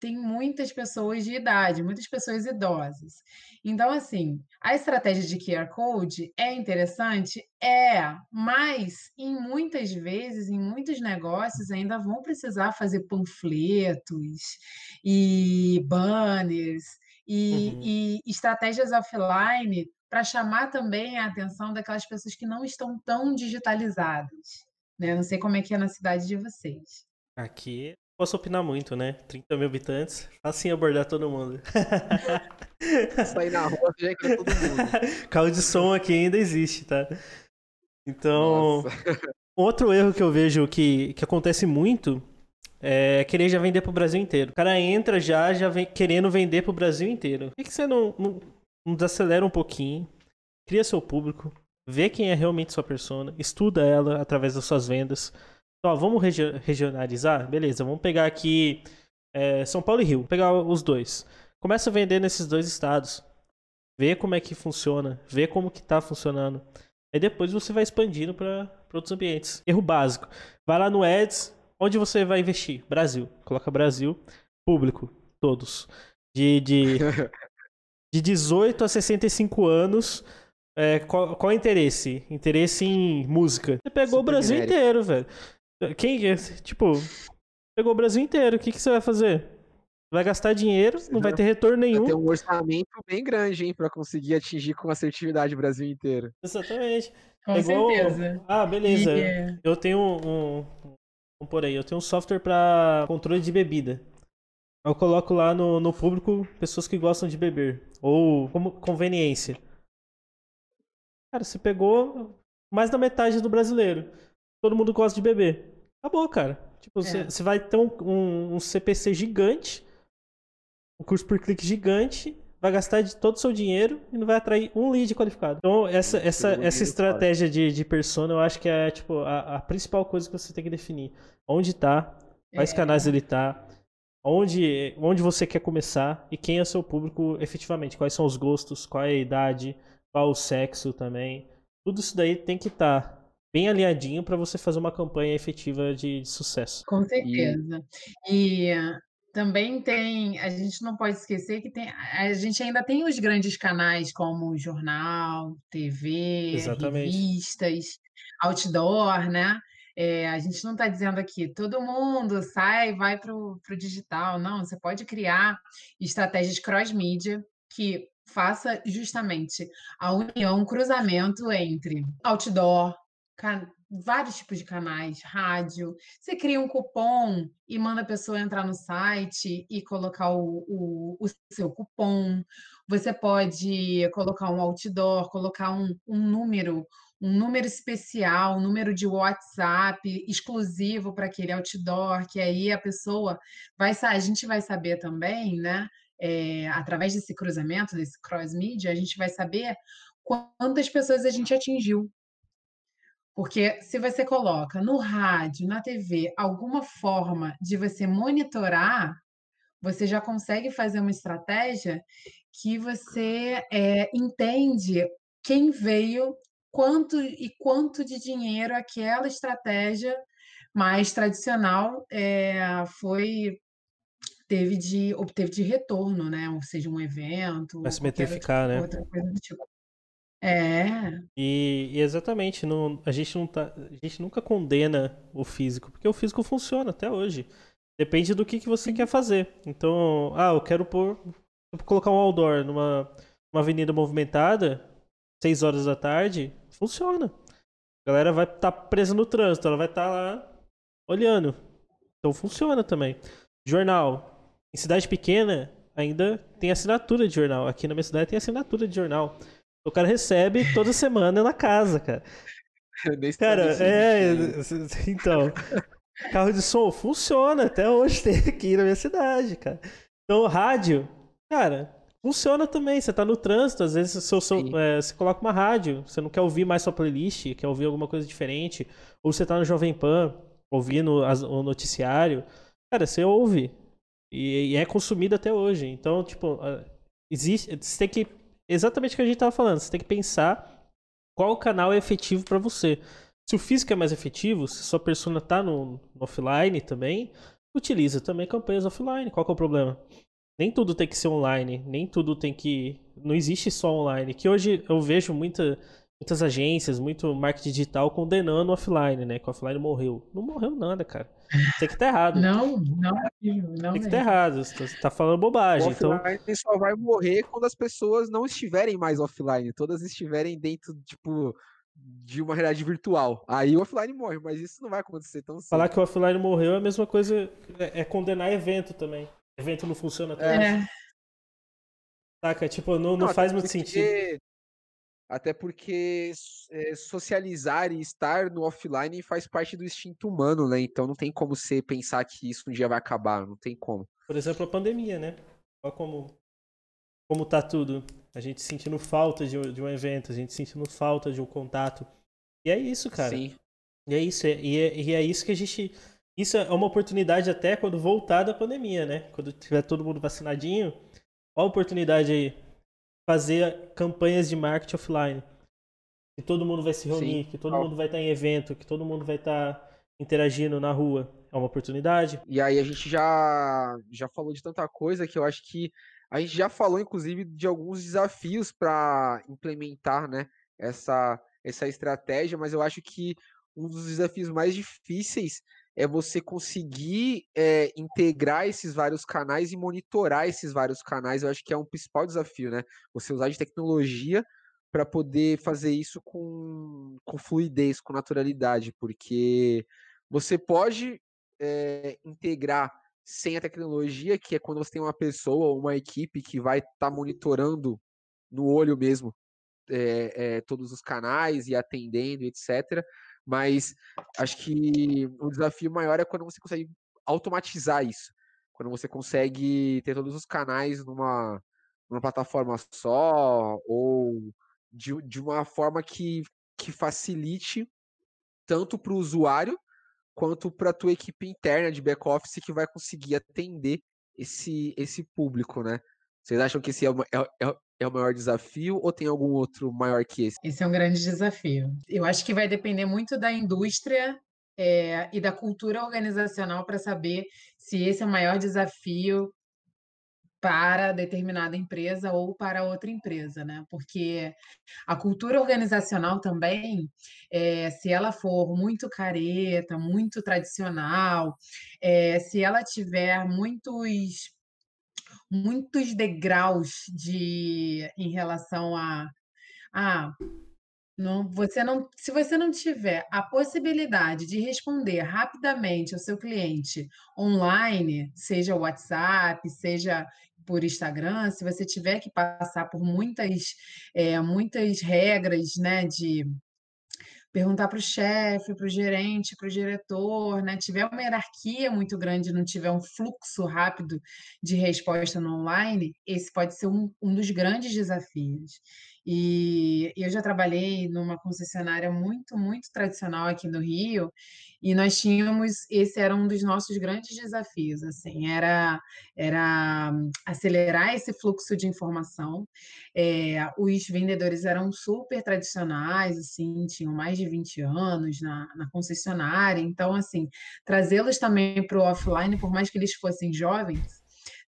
tem muitas pessoas de idade, muitas pessoas idosas. Então, assim, a estratégia de QR Code é interessante? É, mas em muitas vezes, em muitos negócios, ainda vão precisar fazer panfletos e banners e, uhum. e estratégias offline para chamar também a atenção daquelas pessoas que não estão tão digitalizadas. Né? Não sei como é que é na cidade de vocês. Aqui posso opinar muito, né? 30 mil habitantes, assim abordar todo mundo. <laughs> Sair na rua, já que todo mundo. <laughs> Carro de som aqui ainda existe, tá? Então, Nossa. outro erro que eu vejo que, que acontece muito é querer já vender pro Brasil inteiro. O cara entra já, já vem querendo vender pro Brasil inteiro. Por que, que você não, não desacelera um pouquinho, cria seu público, vê quem é realmente sua persona, estuda ela através das suas vendas. Então, ó, vamos regi regionalizar? Beleza, vamos pegar aqui é, São Paulo e Rio, pegar os dois. Começa a vender nesses dois estados. Vê como é que funciona, vê como que tá funcionando. Aí depois você vai expandindo para outros ambientes. Erro básico. Vai lá no Ads, onde você vai investir? Brasil. Coloca Brasil, público, todos. De, de <laughs> de 18 a 65 anos. É, qual, qual é o interesse? Interesse em música. Você pegou Super o Brasil genérico. inteiro, velho. Quem, tipo, pegou o Brasil inteiro. O que, que você vai fazer? Vai gastar dinheiro, não vai ter retorno nenhum. Vai ter um orçamento bem grande, hein, pra conseguir atingir com assertividade o Brasil inteiro. Exatamente. Com é igual... certeza. Ah, beleza. E... Eu tenho um, um. Por aí, eu tenho um software para controle de bebida. Eu coloco lá no, no público pessoas que gostam de beber. Ou como conveniência. Cara, você pegou mais da metade do brasileiro. Todo mundo gosta de beber. Acabou, cara. Tipo, é. você, vai ter um, um, um, CPC gigante, um curso por clique gigante, vai gastar de todo o seu dinheiro e não vai atrair um lead qualificado. Então, essa, essa, essa estratégia de, de persona, eu acho que é tipo, a, a principal coisa que você tem que definir. Onde tá, quais é. canais ele tá, onde, onde você quer começar e quem é o seu público efetivamente. Quais são os gostos, qual é a idade, qual o sexo também. Tudo isso daí tem que estar tá bem alinhadinho para você fazer uma campanha efetiva de, de sucesso. Com certeza. E... e também tem, a gente não pode esquecer que tem, a gente ainda tem os grandes canais como jornal, TV, Exatamente. revistas, outdoor, né? É, a gente não está dizendo aqui, todo mundo sai vai para o digital. Não, você pode criar estratégias cross-mídia que faça justamente a união, cruzamento entre outdoor, vários tipos de canais, rádio. Você cria um cupom e manda a pessoa entrar no site e colocar o, o, o seu cupom. Você pode colocar um outdoor, colocar um, um número, um número especial, um número de WhatsApp exclusivo para aquele outdoor, que aí a pessoa vai a gente vai saber também, né? É, através desse cruzamento, desse cross media, a gente vai saber quantas pessoas a gente atingiu porque se você coloca no rádio, na TV, alguma forma de você monitorar, você já consegue fazer uma estratégia que você é, entende quem veio, quanto e quanto de dinheiro aquela estratégia mais tradicional é, foi teve de obteve de retorno, né? Ou seja, um evento, vai se metrificar, outra, né? Outra coisa do tipo. É. E, e exatamente, não, a, gente não tá, a gente nunca condena o físico, porque o físico funciona até hoje. Depende do que, que você quer fazer. Então, ah, eu quero pôr. colocar um outdoor numa uma avenida movimentada, 6 horas da tarde, funciona. A galera vai estar tá presa no trânsito, ela vai estar tá lá olhando. Então funciona também. Jornal. Em cidade pequena, ainda tem assinatura de jornal. Aqui na minha cidade tem assinatura de jornal. O cara recebe toda semana na casa, cara. <laughs> Cara, é. Então. Carro de som funciona, até hoje <laughs> tem aqui na minha cidade, cara. Então, rádio, cara, funciona também. Você tá no trânsito, às vezes seu, seu, é, você coloca uma rádio, você não quer ouvir mais sua playlist, quer ouvir alguma coisa diferente. Ou você tá no Jovem Pan, ouvindo as, o noticiário. Cara, você ouve. E, e, é consumido até hoje. Então, tipo, existe. Você tem que exatamente o que a gente estava falando. Você tem que pensar qual canal é efetivo para você. Se o físico é mais efetivo, se sua persona está no, no, offline também, utiliza também campanhas offline. Qual é o problema? Nem tudo tem que ser online, nem tudo tem que. Não existe só online. Que hoje eu vejo muita, muitas agências, muito marketing digital condenando o offline, né? Que o offline morreu. Não morreu nada, cara. Tem que estar tá errado. Não, não, não. Tem que estar tá errado. Você tá falando bobagem. O então... offline só vai morrer quando as pessoas não estiverem mais offline. Todas estiverem dentro, tipo, de uma realidade virtual. Aí o offline morre, mas isso não vai acontecer tão cedo. Falar que o offline morreu é a mesma coisa, é, é condenar evento também. Evento não funciona até é. Saca? Tipo, não, não, não faz muito porque... sentido. Até porque é, socializar e estar no offline faz parte do instinto humano, né? Então não tem como você pensar que isso um dia vai acabar, não tem como. Por exemplo, a pandemia, né? Olha como, como tá tudo. A gente sentindo falta de, de um evento, a gente sentindo falta de um contato. E é isso, cara. Sim. E é isso, e é, e é isso que a gente. Isso é uma oportunidade até quando voltar da pandemia, né? Quando tiver todo mundo vacinadinho. Olha a oportunidade aí fazer campanhas de marketing offline. Que todo mundo vai se reunir, Sim. que todo mundo vai estar em evento, que todo mundo vai estar interagindo na rua. É uma oportunidade. E aí a gente já, já falou de tanta coisa que eu acho que a gente já falou, inclusive, de alguns desafios para implementar né, essa, essa estratégia, mas eu acho que um dos desafios mais difíceis é você conseguir é, integrar esses vários canais e monitorar esses vários canais. Eu acho que é um principal desafio, né? Você usar de tecnologia para poder fazer isso com, com fluidez, com naturalidade, porque você pode é, integrar sem a tecnologia, que é quando você tem uma pessoa ou uma equipe que vai estar tá monitorando no olho mesmo é, todos os canais e atendendo, etc. Mas acho que o desafio maior é quando você consegue automatizar isso. Quando você consegue ter todos os canais numa, numa plataforma só, ou de, de uma forma que, que facilite tanto para o usuário quanto para a tua equipe interna de back-office que vai conseguir atender esse, esse público, né? Vocês acham que esse é, é, é, é o maior desafio ou tem algum outro maior que esse? Esse é um grande desafio. Eu acho que vai depender muito da indústria é, e da cultura organizacional para saber se esse é o maior desafio para determinada empresa ou para outra empresa, né? Porque a cultura organizacional também, é, se ela for muito careta, muito tradicional, é, se ela tiver muitos muitos degraus de em relação a, a Não, você não, se você não tiver a possibilidade de responder rapidamente ao seu cliente online, seja WhatsApp, seja por Instagram, se você tiver que passar por muitas, é, muitas regras, né, de perguntar para o chefe, para o gerente, para o diretor, né? Tiver uma hierarquia muito grande, não tiver um fluxo rápido de resposta no online, esse pode ser um, um dos grandes desafios. E eu já trabalhei numa concessionária muito, muito tradicional aqui no Rio, e nós tínhamos, esse era um dos nossos grandes desafios, assim, era, era acelerar esse fluxo de informação. É, os vendedores eram super tradicionais, assim, tinham mais de 20 anos na, na concessionária, então, assim, trazê-los também para o offline, por mais que eles fossem jovens,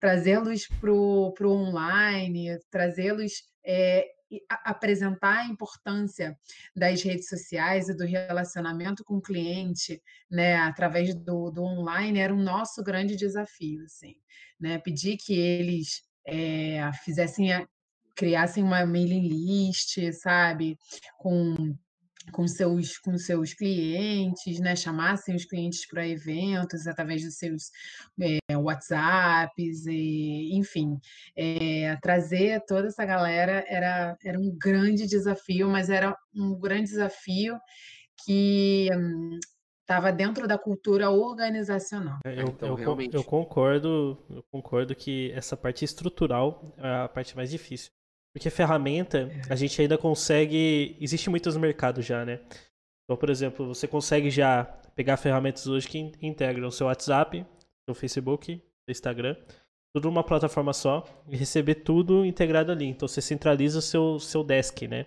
trazê-los para o online, trazê-los é, apresentar a importância das redes sociais e do relacionamento com o cliente, né, através do, do online, era o nosso grande desafio, assim, né, pedir que eles é, fizessem, a, criassem uma mailing list, sabe, com com seus, com seus clientes, né? chamassem os clientes para eventos através dos seus é, WhatsApps, e, enfim, é, trazer toda essa galera era, era um grande desafio, mas era um grande desafio que estava hum, dentro da cultura organizacional. É, eu, então, eu, eu, concordo, eu concordo que essa parte estrutural é a parte mais difícil. Porque ferramenta, a é. gente ainda consegue. Existe muitos no mercado já, né? Então, por exemplo, você consegue já pegar ferramentas hoje que integram o seu WhatsApp, o Facebook, o Instagram, tudo numa plataforma só e receber tudo integrado ali. Então você centraliza o seu, seu desk, né?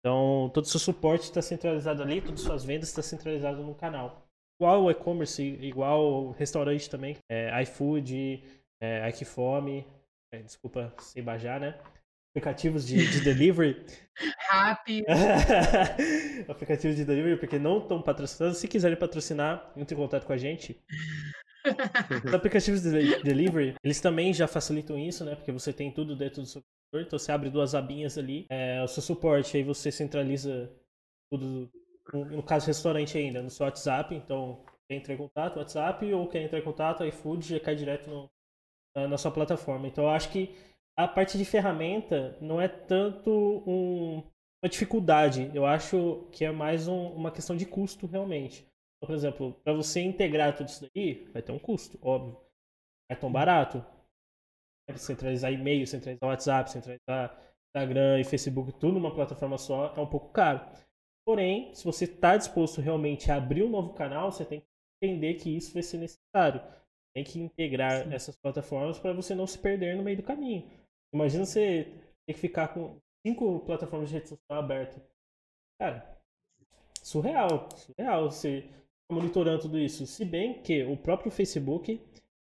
Então todo o seu suporte está centralizado ali, todas as suas vendas estão centralizadas no canal. Igual o e-commerce, igual o restaurante também, é, iFood, é, Ikefome, é, desculpa, sem bajar, né? Aplicativos de, de delivery. <laughs> Rápido. <laughs> aplicativos de delivery, porque não estão patrocinando. Se quiserem patrocinar, entre em contato com a gente. <laughs> Os aplicativos de delivery, eles também já facilitam isso, né? Porque você tem tudo dentro do seu computador. Então você abre duas abinhas ali, é, o seu suporte, aí você centraliza tudo. No caso, restaurante ainda, no seu WhatsApp. Então, quer entrar em contato, WhatsApp, ou quer entrar em contato, iFood, já cai direto no, na, na sua plataforma. Então eu acho que a parte de ferramenta não é tanto um, uma dificuldade. Eu acho que é mais um, uma questão de custo, realmente. Então, por exemplo, para você integrar tudo isso daí, vai ter um custo, óbvio. É tão barato. É centralizar e-mail, centralizar WhatsApp, centralizar Instagram e Facebook, tudo numa plataforma só, é um pouco caro. Porém, se você está disposto realmente a abrir um novo canal, você tem que entender que isso vai ser necessário. Tem que integrar Sim. essas plataformas para você não se perder no meio do caminho. Imagina você ter que ficar com cinco plataformas de rede social abertas. Cara, surreal. Surreal você monitorando tudo isso. Se bem que o próprio Facebook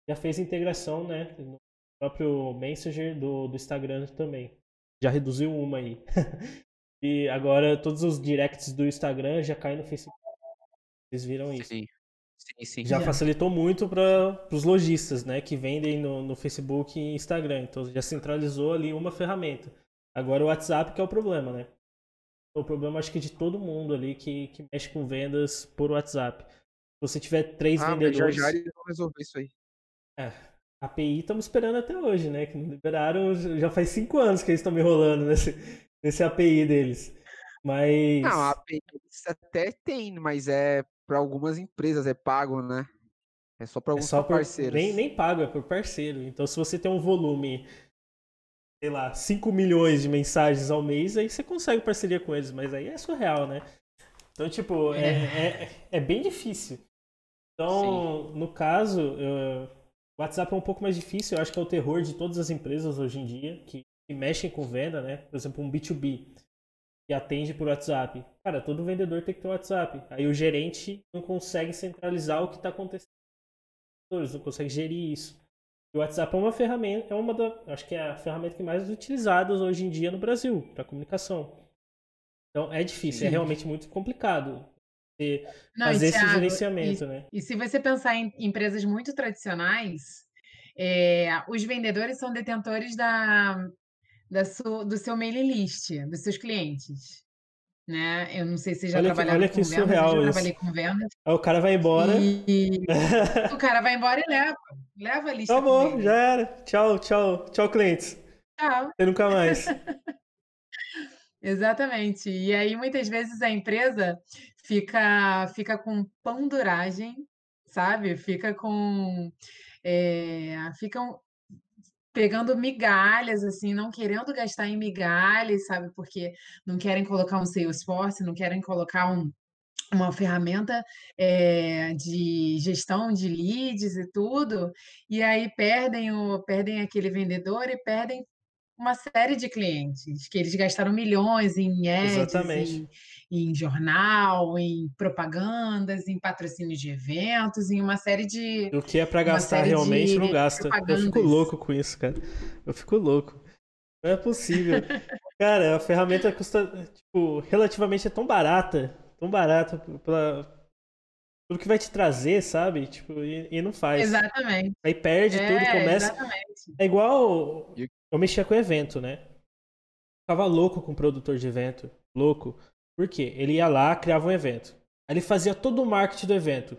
já fez integração, né? No próprio Messenger do, do Instagram também. Já reduziu uma aí. <laughs> e agora todos os directs do Instagram já caem no Facebook. Vocês viram isso? Sim. Sim, sim. Já facilitou muito para os lojistas, né? Que vendem no, no Facebook e Instagram. Então já centralizou ali uma ferramenta. Agora o WhatsApp que é o problema, né? O problema acho que de todo mundo ali que, que mexe com vendas por WhatsApp. Se você tiver três ah, vendedores. já já eles vão resolver isso aí. É. API estamos esperando até hoje, né? Que liberaram. Já faz cinco anos que eles estão me enrolando nesse, nesse API deles. Mas. Não, a API até tem, mas é para algumas empresas, é pago, né? É só para é alguns é só por, parceiros. Nem, nem pago, é por parceiro. Então, se você tem um volume, sei lá, 5 milhões de mensagens ao mês, aí você consegue parceria com eles, mas aí é surreal, né? Então, tipo, é, é, é, é bem difícil. Então, Sim. no caso, o WhatsApp é um pouco mais difícil, eu acho que é o terror de todas as empresas hoje em dia, que, que mexem com venda, né? Por exemplo, um B2B que atende por WhatsApp. Cara, todo vendedor tem que ter WhatsApp. Aí o gerente não consegue centralizar o que está acontecendo. Não consegue gerir isso. o WhatsApp é uma ferramenta, é uma da, acho que é a ferramenta que mais é utilizada hoje em dia no Brasil para comunicação. Então é difícil, é Sim. é realmente muito complicado não, fazer Thiago, esse gerenciamento, e, né? E se você pensar em empresas muito tradicionais, é, os vendedores são detentores da, da do seu mailing list, dos seus clientes. né? Eu não sei se já Olha que- trabalharam olha com que vendas, surreal eu já isso. trabalhei com vendas. Aí o cara vai embora. E <laughs> o cara vai embora e leva. Leva a lista. com Acabou, ele. já era. Tchau, tchau, tchau, clientes. Tchau. Você nunca mais. <laughs> Exatamente. E aí, muitas vezes, a empresa fica, fica com panduragem, sabe? Fica com. eh, ficam pegando migalhas, assim, não querendo gastar em migalhas, sabe? Porque não querem colocar um Salesforce, não querem colocar um, uma ferramenta eh, de gestão de leads e tudo, e aí perdem, o, perdem aquele vendedor e perdem uma série de clientes, que eles gastaram milhões em ads, Exatamente. Em jornal, em propagandas, em patrocínio de eventos, em uma série de. O que é pra Uma gastar realmente não gasta. Eu fico louco com isso, cara. Eu fico louco. Não é possível. <laughs> cara, a ferramenta custa, tipo, relativamente é tão barata, tão barata pela pelo que vai te trazer, sabe? Tipo, e, e não faz. Exatamente. Aí perde tudo, É, começa. exatamente. É igual. Eu mexia com evento, né? Ficava louco com o produtor de evento. Louco. Por quê? Ele ia lá, criava um evento. Aí ele fazia todo o marketing do evento.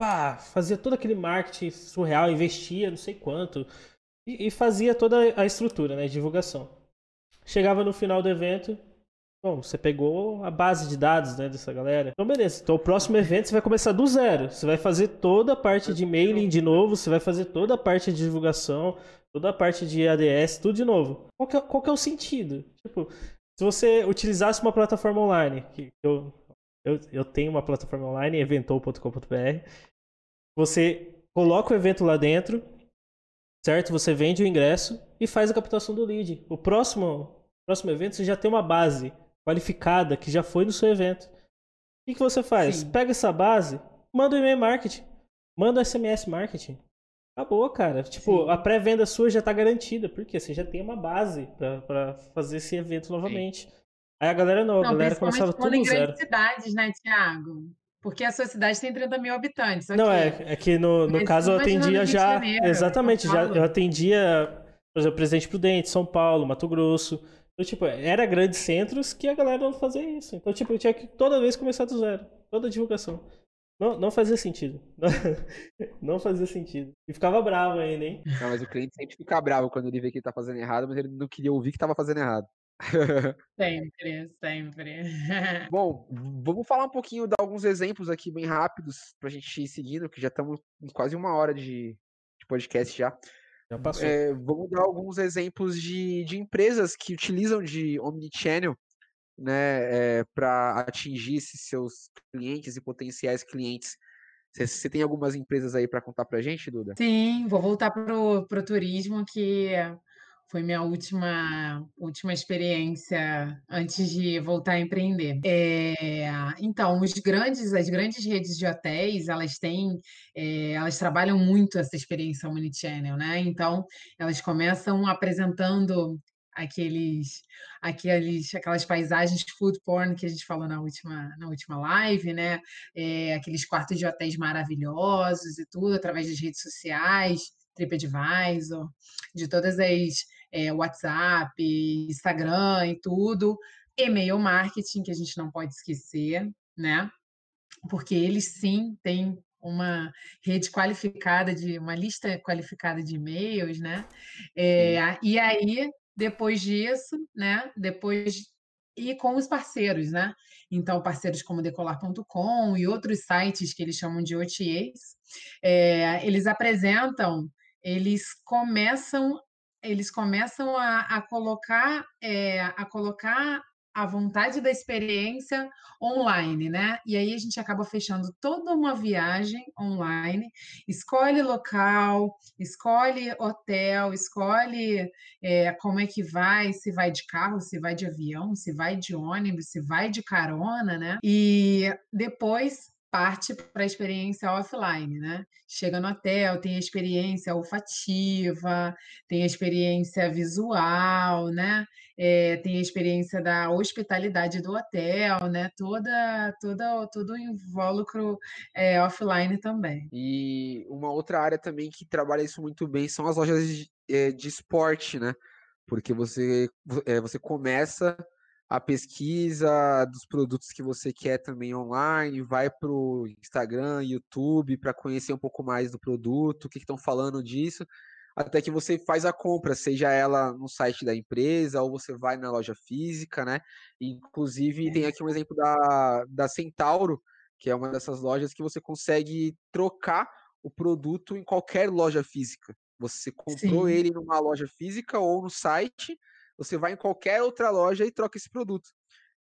Pá, fazia todo aquele marketing surreal, investia não sei quanto. E, e fazia toda a estrutura, né? Divulgação. Chegava no final do evento. Bom, você pegou a base de dados né, dessa galera. Então, beleza. Então, o próximo evento você vai começar do zero. Você vai fazer toda a parte de mailing de novo. Você vai fazer toda a parte de divulgação toda a parte de ADS, tudo de novo. Qual que é, qual que é o sentido? Tipo, se você utilizasse uma plataforma online, que eu, eu, eu tenho uma plataforma online, eventou.com.br, você coloca o evento lá dentro, certo? Você vende o ingresso e faz a captação do lead. O próximo, próximo evento você já tem uma base qualificada que já foi no seu evento. O que, que você faz? Sim. Pega essa base, manda o e-mail marketing, manda o SMS marketing. Acabou, cara. Tipo, Sim. a pré-venda sua já tá garantida, porque você já tem uma base pra, pra fazer esse evento novamente. Aí a galera não, a Não, galera começava tudo em do zero. grandes cidades, né, Tiago? Porque a sua cidade tem 30 mil habitantes. Não, é, é que no, no caso eu atendia já. Janeiro, exatamente, já, eu atendia, por exemplo, Presidente Prudente, São Paulo, Mato Grosso. Então, tipo, era grandes centros que a galera não fazia isso. Então, tipo, eu tinha que toda vez começar do zero. Toda a divulgação. Não, não fazia sentido. <laughs> Não fazia sentido. E ficava bravo ainda, hein? Não, mas o cliente sempre fica bravo quando ele vê que ele tá fazendo errado, mas ele não queria ouvir que tava fazendo errado. <laughs> Sempre, sempre. <laughs> Bom, vamos falar um pouquinho, dar alguns exemplos aqui bem rápidos pra gente ir seguindo, que já estamos em quase uma hora de, de podcast já. Já passou. É, vamos dar alguns exemplos de, de empresas que utilizam de Omnichannel né, para atingir esses seus clientes e potenciais clientes. Você, tem algumas empresas aí para contar pra gente, Duda? Sim, vou voltar pro, pro turismo, que foi minha última, última experiência antes de voltar a empreender. É, então, os grandes, as grandes redes de hotéis, elas têm, é, elas trabalham muito essa experiência omnichannel, né? Então, elas começam apresentando aqueles, aqueles, aquelas paisagens food porn que a gente falou na última, na última live, né? É, aqueles quartos de hotéis maravilhosos e tudo, através das redes sociais, TripAdvisor, de todas as é, WhatsApp, Instagram e tudo, e-mail marketing, que a gente não pode esquecer, né? Porque eles sim têm uma rede qualificada de uma lista qualificada de e-mails, né? É, e aí depois disso, né? Depois e com os parceiros, né? Então, parceiros como decolar.com e outros sites que eles chamam de OTAs, é, eles apresentam, eles começam, eles começam a, a colocar, é, a colocar a vontade da experiência online, né? E aí a gente acaba fechando toda uma viagem online, escolhe local, escolhe hotel, escolhe é, como é que vai, se vai de carro, se vai de avião, se vai de ônibus, se vai de carona, né? E depois parte para a experiência offline, né? Chega no hotel, tem a experiência olfativa, tem a experiência visual, né? É, tem a experiência da hospitalidade do hotel, né? Toda, toda, todo o invólucro é, offline também. E uma outra área também que trabalha isso muito bem são as lojas de, é, de esporte, né? Porque você, você começa a pesquisa dos produtos que você quer também online, vai para o Instagram, YouTube, para conhecer um pouco mais do produto, o que estão falando disso, até que você faz a compra, seja ela no site da empresa ou você vai na loja física, né? Inclusive, tem aqui um exemplo da, da Centauro, que é uma dessas lojas que você consegue trocar o produto em qualquer loja física. Você comprou Sim. ele numa loja física ou no site, você vai em qualquer outra loja e troca esse produto.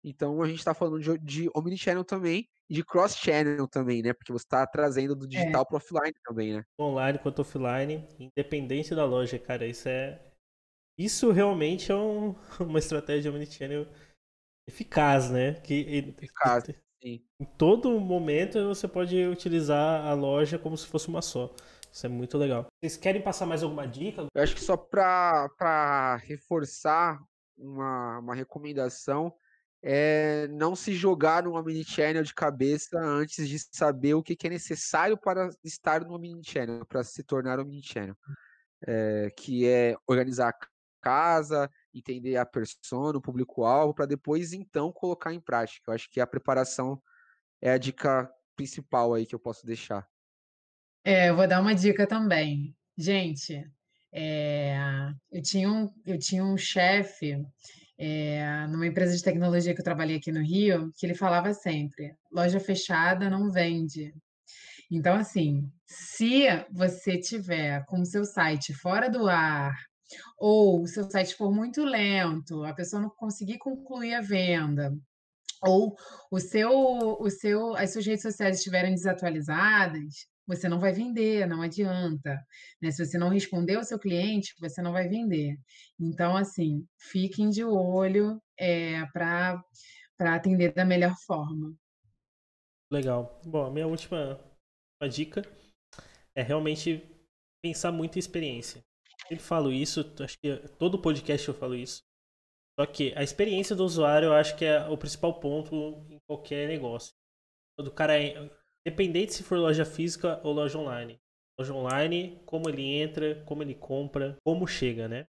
Então a gente está falando de, de omnichannel também e de cross-channel também, né? Porque você está trazendo do é. digital é. para offline também, né? Online quanto offline, independente da loja, cara, isso é. Isso realmente é um, <laughs> uma estratégia omnichannel eficaz, né? Que, eficaz, sim. Em todo momento você pode utilizar a loja como se fosse uma só. Isso é muito legal. Vocês querem passar mais alguma dica? Eu acho que só para reforçar uma, uma recomendação é não se jogar numa mini channel de cabeça antes de saber o que, que é necessário para estar numa mini channel, para se tornar um mini channel. É, que é organizar a casa, entender a persona, o público-alvo, para depois então colocar em prática. Eu acho que a preparação é a dica principal aí que eu posso deixar. É, eu vou dar uma dica também. Gente, é, eu tinha um, eu tinha um chefe é, numa empresa de tecnologia que eu trabalhei aqui no Rio, que ele falava sempre: loja fechada não vende. Então, assim, se você tiver com o seu site fora do ar, ou o seu site for muito lento, a pessoa não conseguir concluir a venda, ou o seu, o seu, as suas redes sociais estiverem desatualizadas, você não vai vender, não adianta. Né? Se você não responder ao seu cliente, você não vai vender. Então, assim, fiquem de olho é, eh, para atender da melhor forma. Legal. Bom, a minha última dica é realmente pensar muito em experiência. Eu sempre falo isso, acho que todo podcast eu falo isso. Só que a experiência do usuário eu acho que é o principal ponto em qualquer negócio. Quando o cara Independente se for loja física ou loja online. Loja online, como ele entra, como ele compra, como chega, né?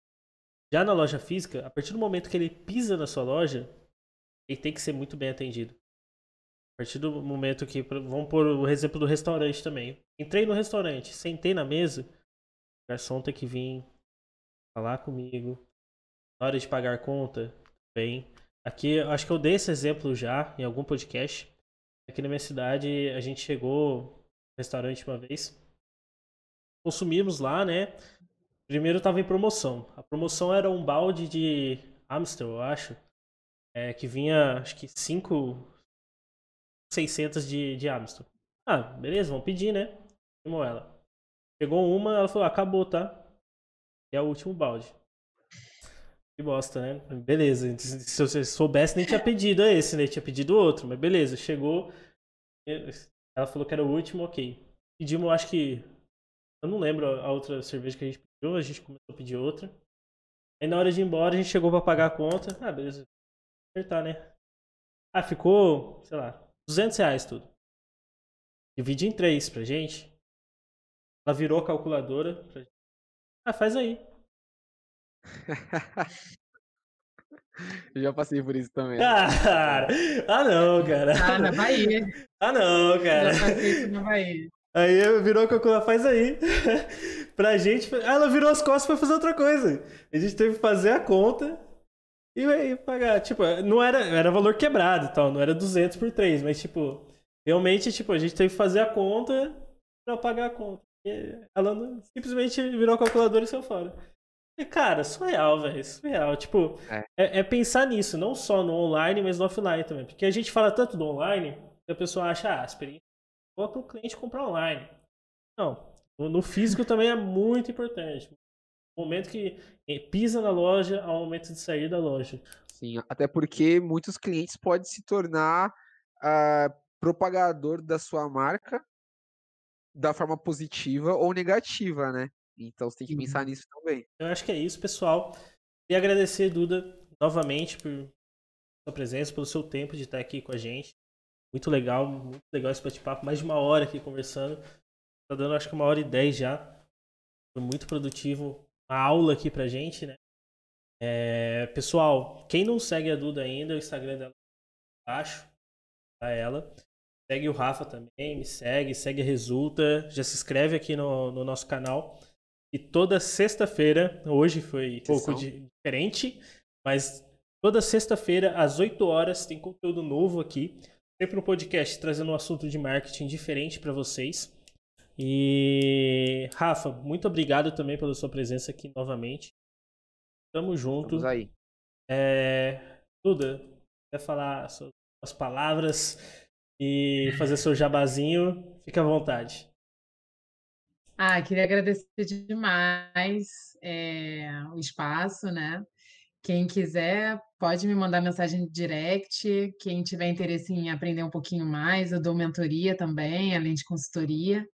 Já na loja física, a partir do momento que ele pisa na sua loja, ele tem que ser muito bem atendido. A partir do momento que. Vamos pôr o exemplo do restaurante também. Entrei no restaurante, sentei na mesa, o garçom tem que vir falar comigo. Na hora de pagar conta, bem. Aqui, acho que eu dei esse exemplo já em algum podcast. Aqui na minha cidade, a gente chegou no restaurante uma vez. Consumimos lá, né? Primeiro estava em promoção. A promoção era um balde de Amstel, eu acho. É, que vinha, acho que 5, 600 de, de Amstel. Ah, beleza, vamos pedir, né? Chamou ela. Pegou uma, ela falou, ah, acabou, tá? É o último balde. Que bosta, né? Beleza. Se eu soubesse, nem tinha pedido esse, né? Tinha pedido outro, mas beleza. Chegou. Ela falou que era o último, ok. Pedimos, acho que. Eu não lembro a outra cerveja que a gente pediu, a gente começou a pedir outra. Aí na hora de ir embora, a gente chegou pra pagar a conta. Ah, beleza. Acertar, né? Ah, ficou, sei lá, 200 reais tudo. Divide em três pra gente. Ela virou calculadora. Pra... Ah, faz aí. <laughs> Eu já passei por isso também. Cara, ah não, cara. Ah, na Bahia. <laughs> Ah não, cara. já passei isso na Bahia. Aí virou a calculadora, faz aí. <laughs> pra gente. Ah, ela virou as costas pra fazer outra coisa. A gente teve que fazer a conta e, e pagar. Tipo, não era, era valor quebrado e tal, não era 200 por 3, mas tipo, realmente, tipo, a gente teve que fazer a conta pra pagar a conta. E ela simplesmente virou a calculadora e saiu fora. Cara, surreal, velho. Surreal. Tipo, é. É, é. pensar nisso, não só no online, mas no offline também. Porque a gente fala tanto do online, que a pessoa acha, ah, a experiência bota o cliente comprar online. Não. No físico também é muito importante. O momento que pisa na loja ao momento de sair da loja. Sim, até porque muitos clientes podem se tornar uh, propagador da sua marca da forma positiva ou negativa, né? Então você tem que pensar uhum. nisso também. Eu acho que é isso, pessoal. E agradecer, Duda, novamente por sua presença, pelo seu tempo de estar aqui com a gente. Muito legal, muito legal esse bate-papo. Mais de uma hora aqui conversando. Tá dando acho que uma hora e dez já. Foi muito produtivo. Uma aula aqui pra gente, né? É, pessoal, quem não segue a Duda ainda, o Instagram dela tá abaixo, tá ela. Segue o Rafa também, me segue, segue a Resulta, já se inscreve aqui no, no nosso canal. E toda sexta-feira, hoje foi um pouco de, diferente, mas toda sexta-feira, às 8 horas, tem conteúdo novo aqui. Sempre um podcast trazendo um assunto de marketing diferente para vocês. E Rafa, muito obrigado também pela sua presença aqui novamente. Tamo junto. Vamos aí. É... Duda, quer falar suas palavras e fazer seu jabazinho? Fica à vontade. Ah, queria agradecer demais é, o espaço, né? Quem quiser pode me mandar mensagem direct. Quem tiver interesse em aprender um pouquinho mais, eu dou mentoria também, além de consultoria.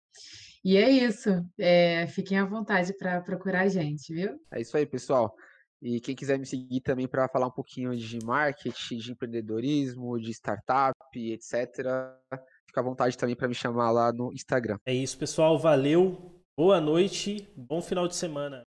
E é isso. É, fiquem à vontade para procurar a gente, viu? É isso aí, pessoal. E quem quiser me seguir também para falar um pouquinho de marketing, de empreendedorismo, de startup, etc., fica à vontade também para me chamar lá no Instagram. É isso, pessoal. Valeu. Boa noite. Bom final de semana.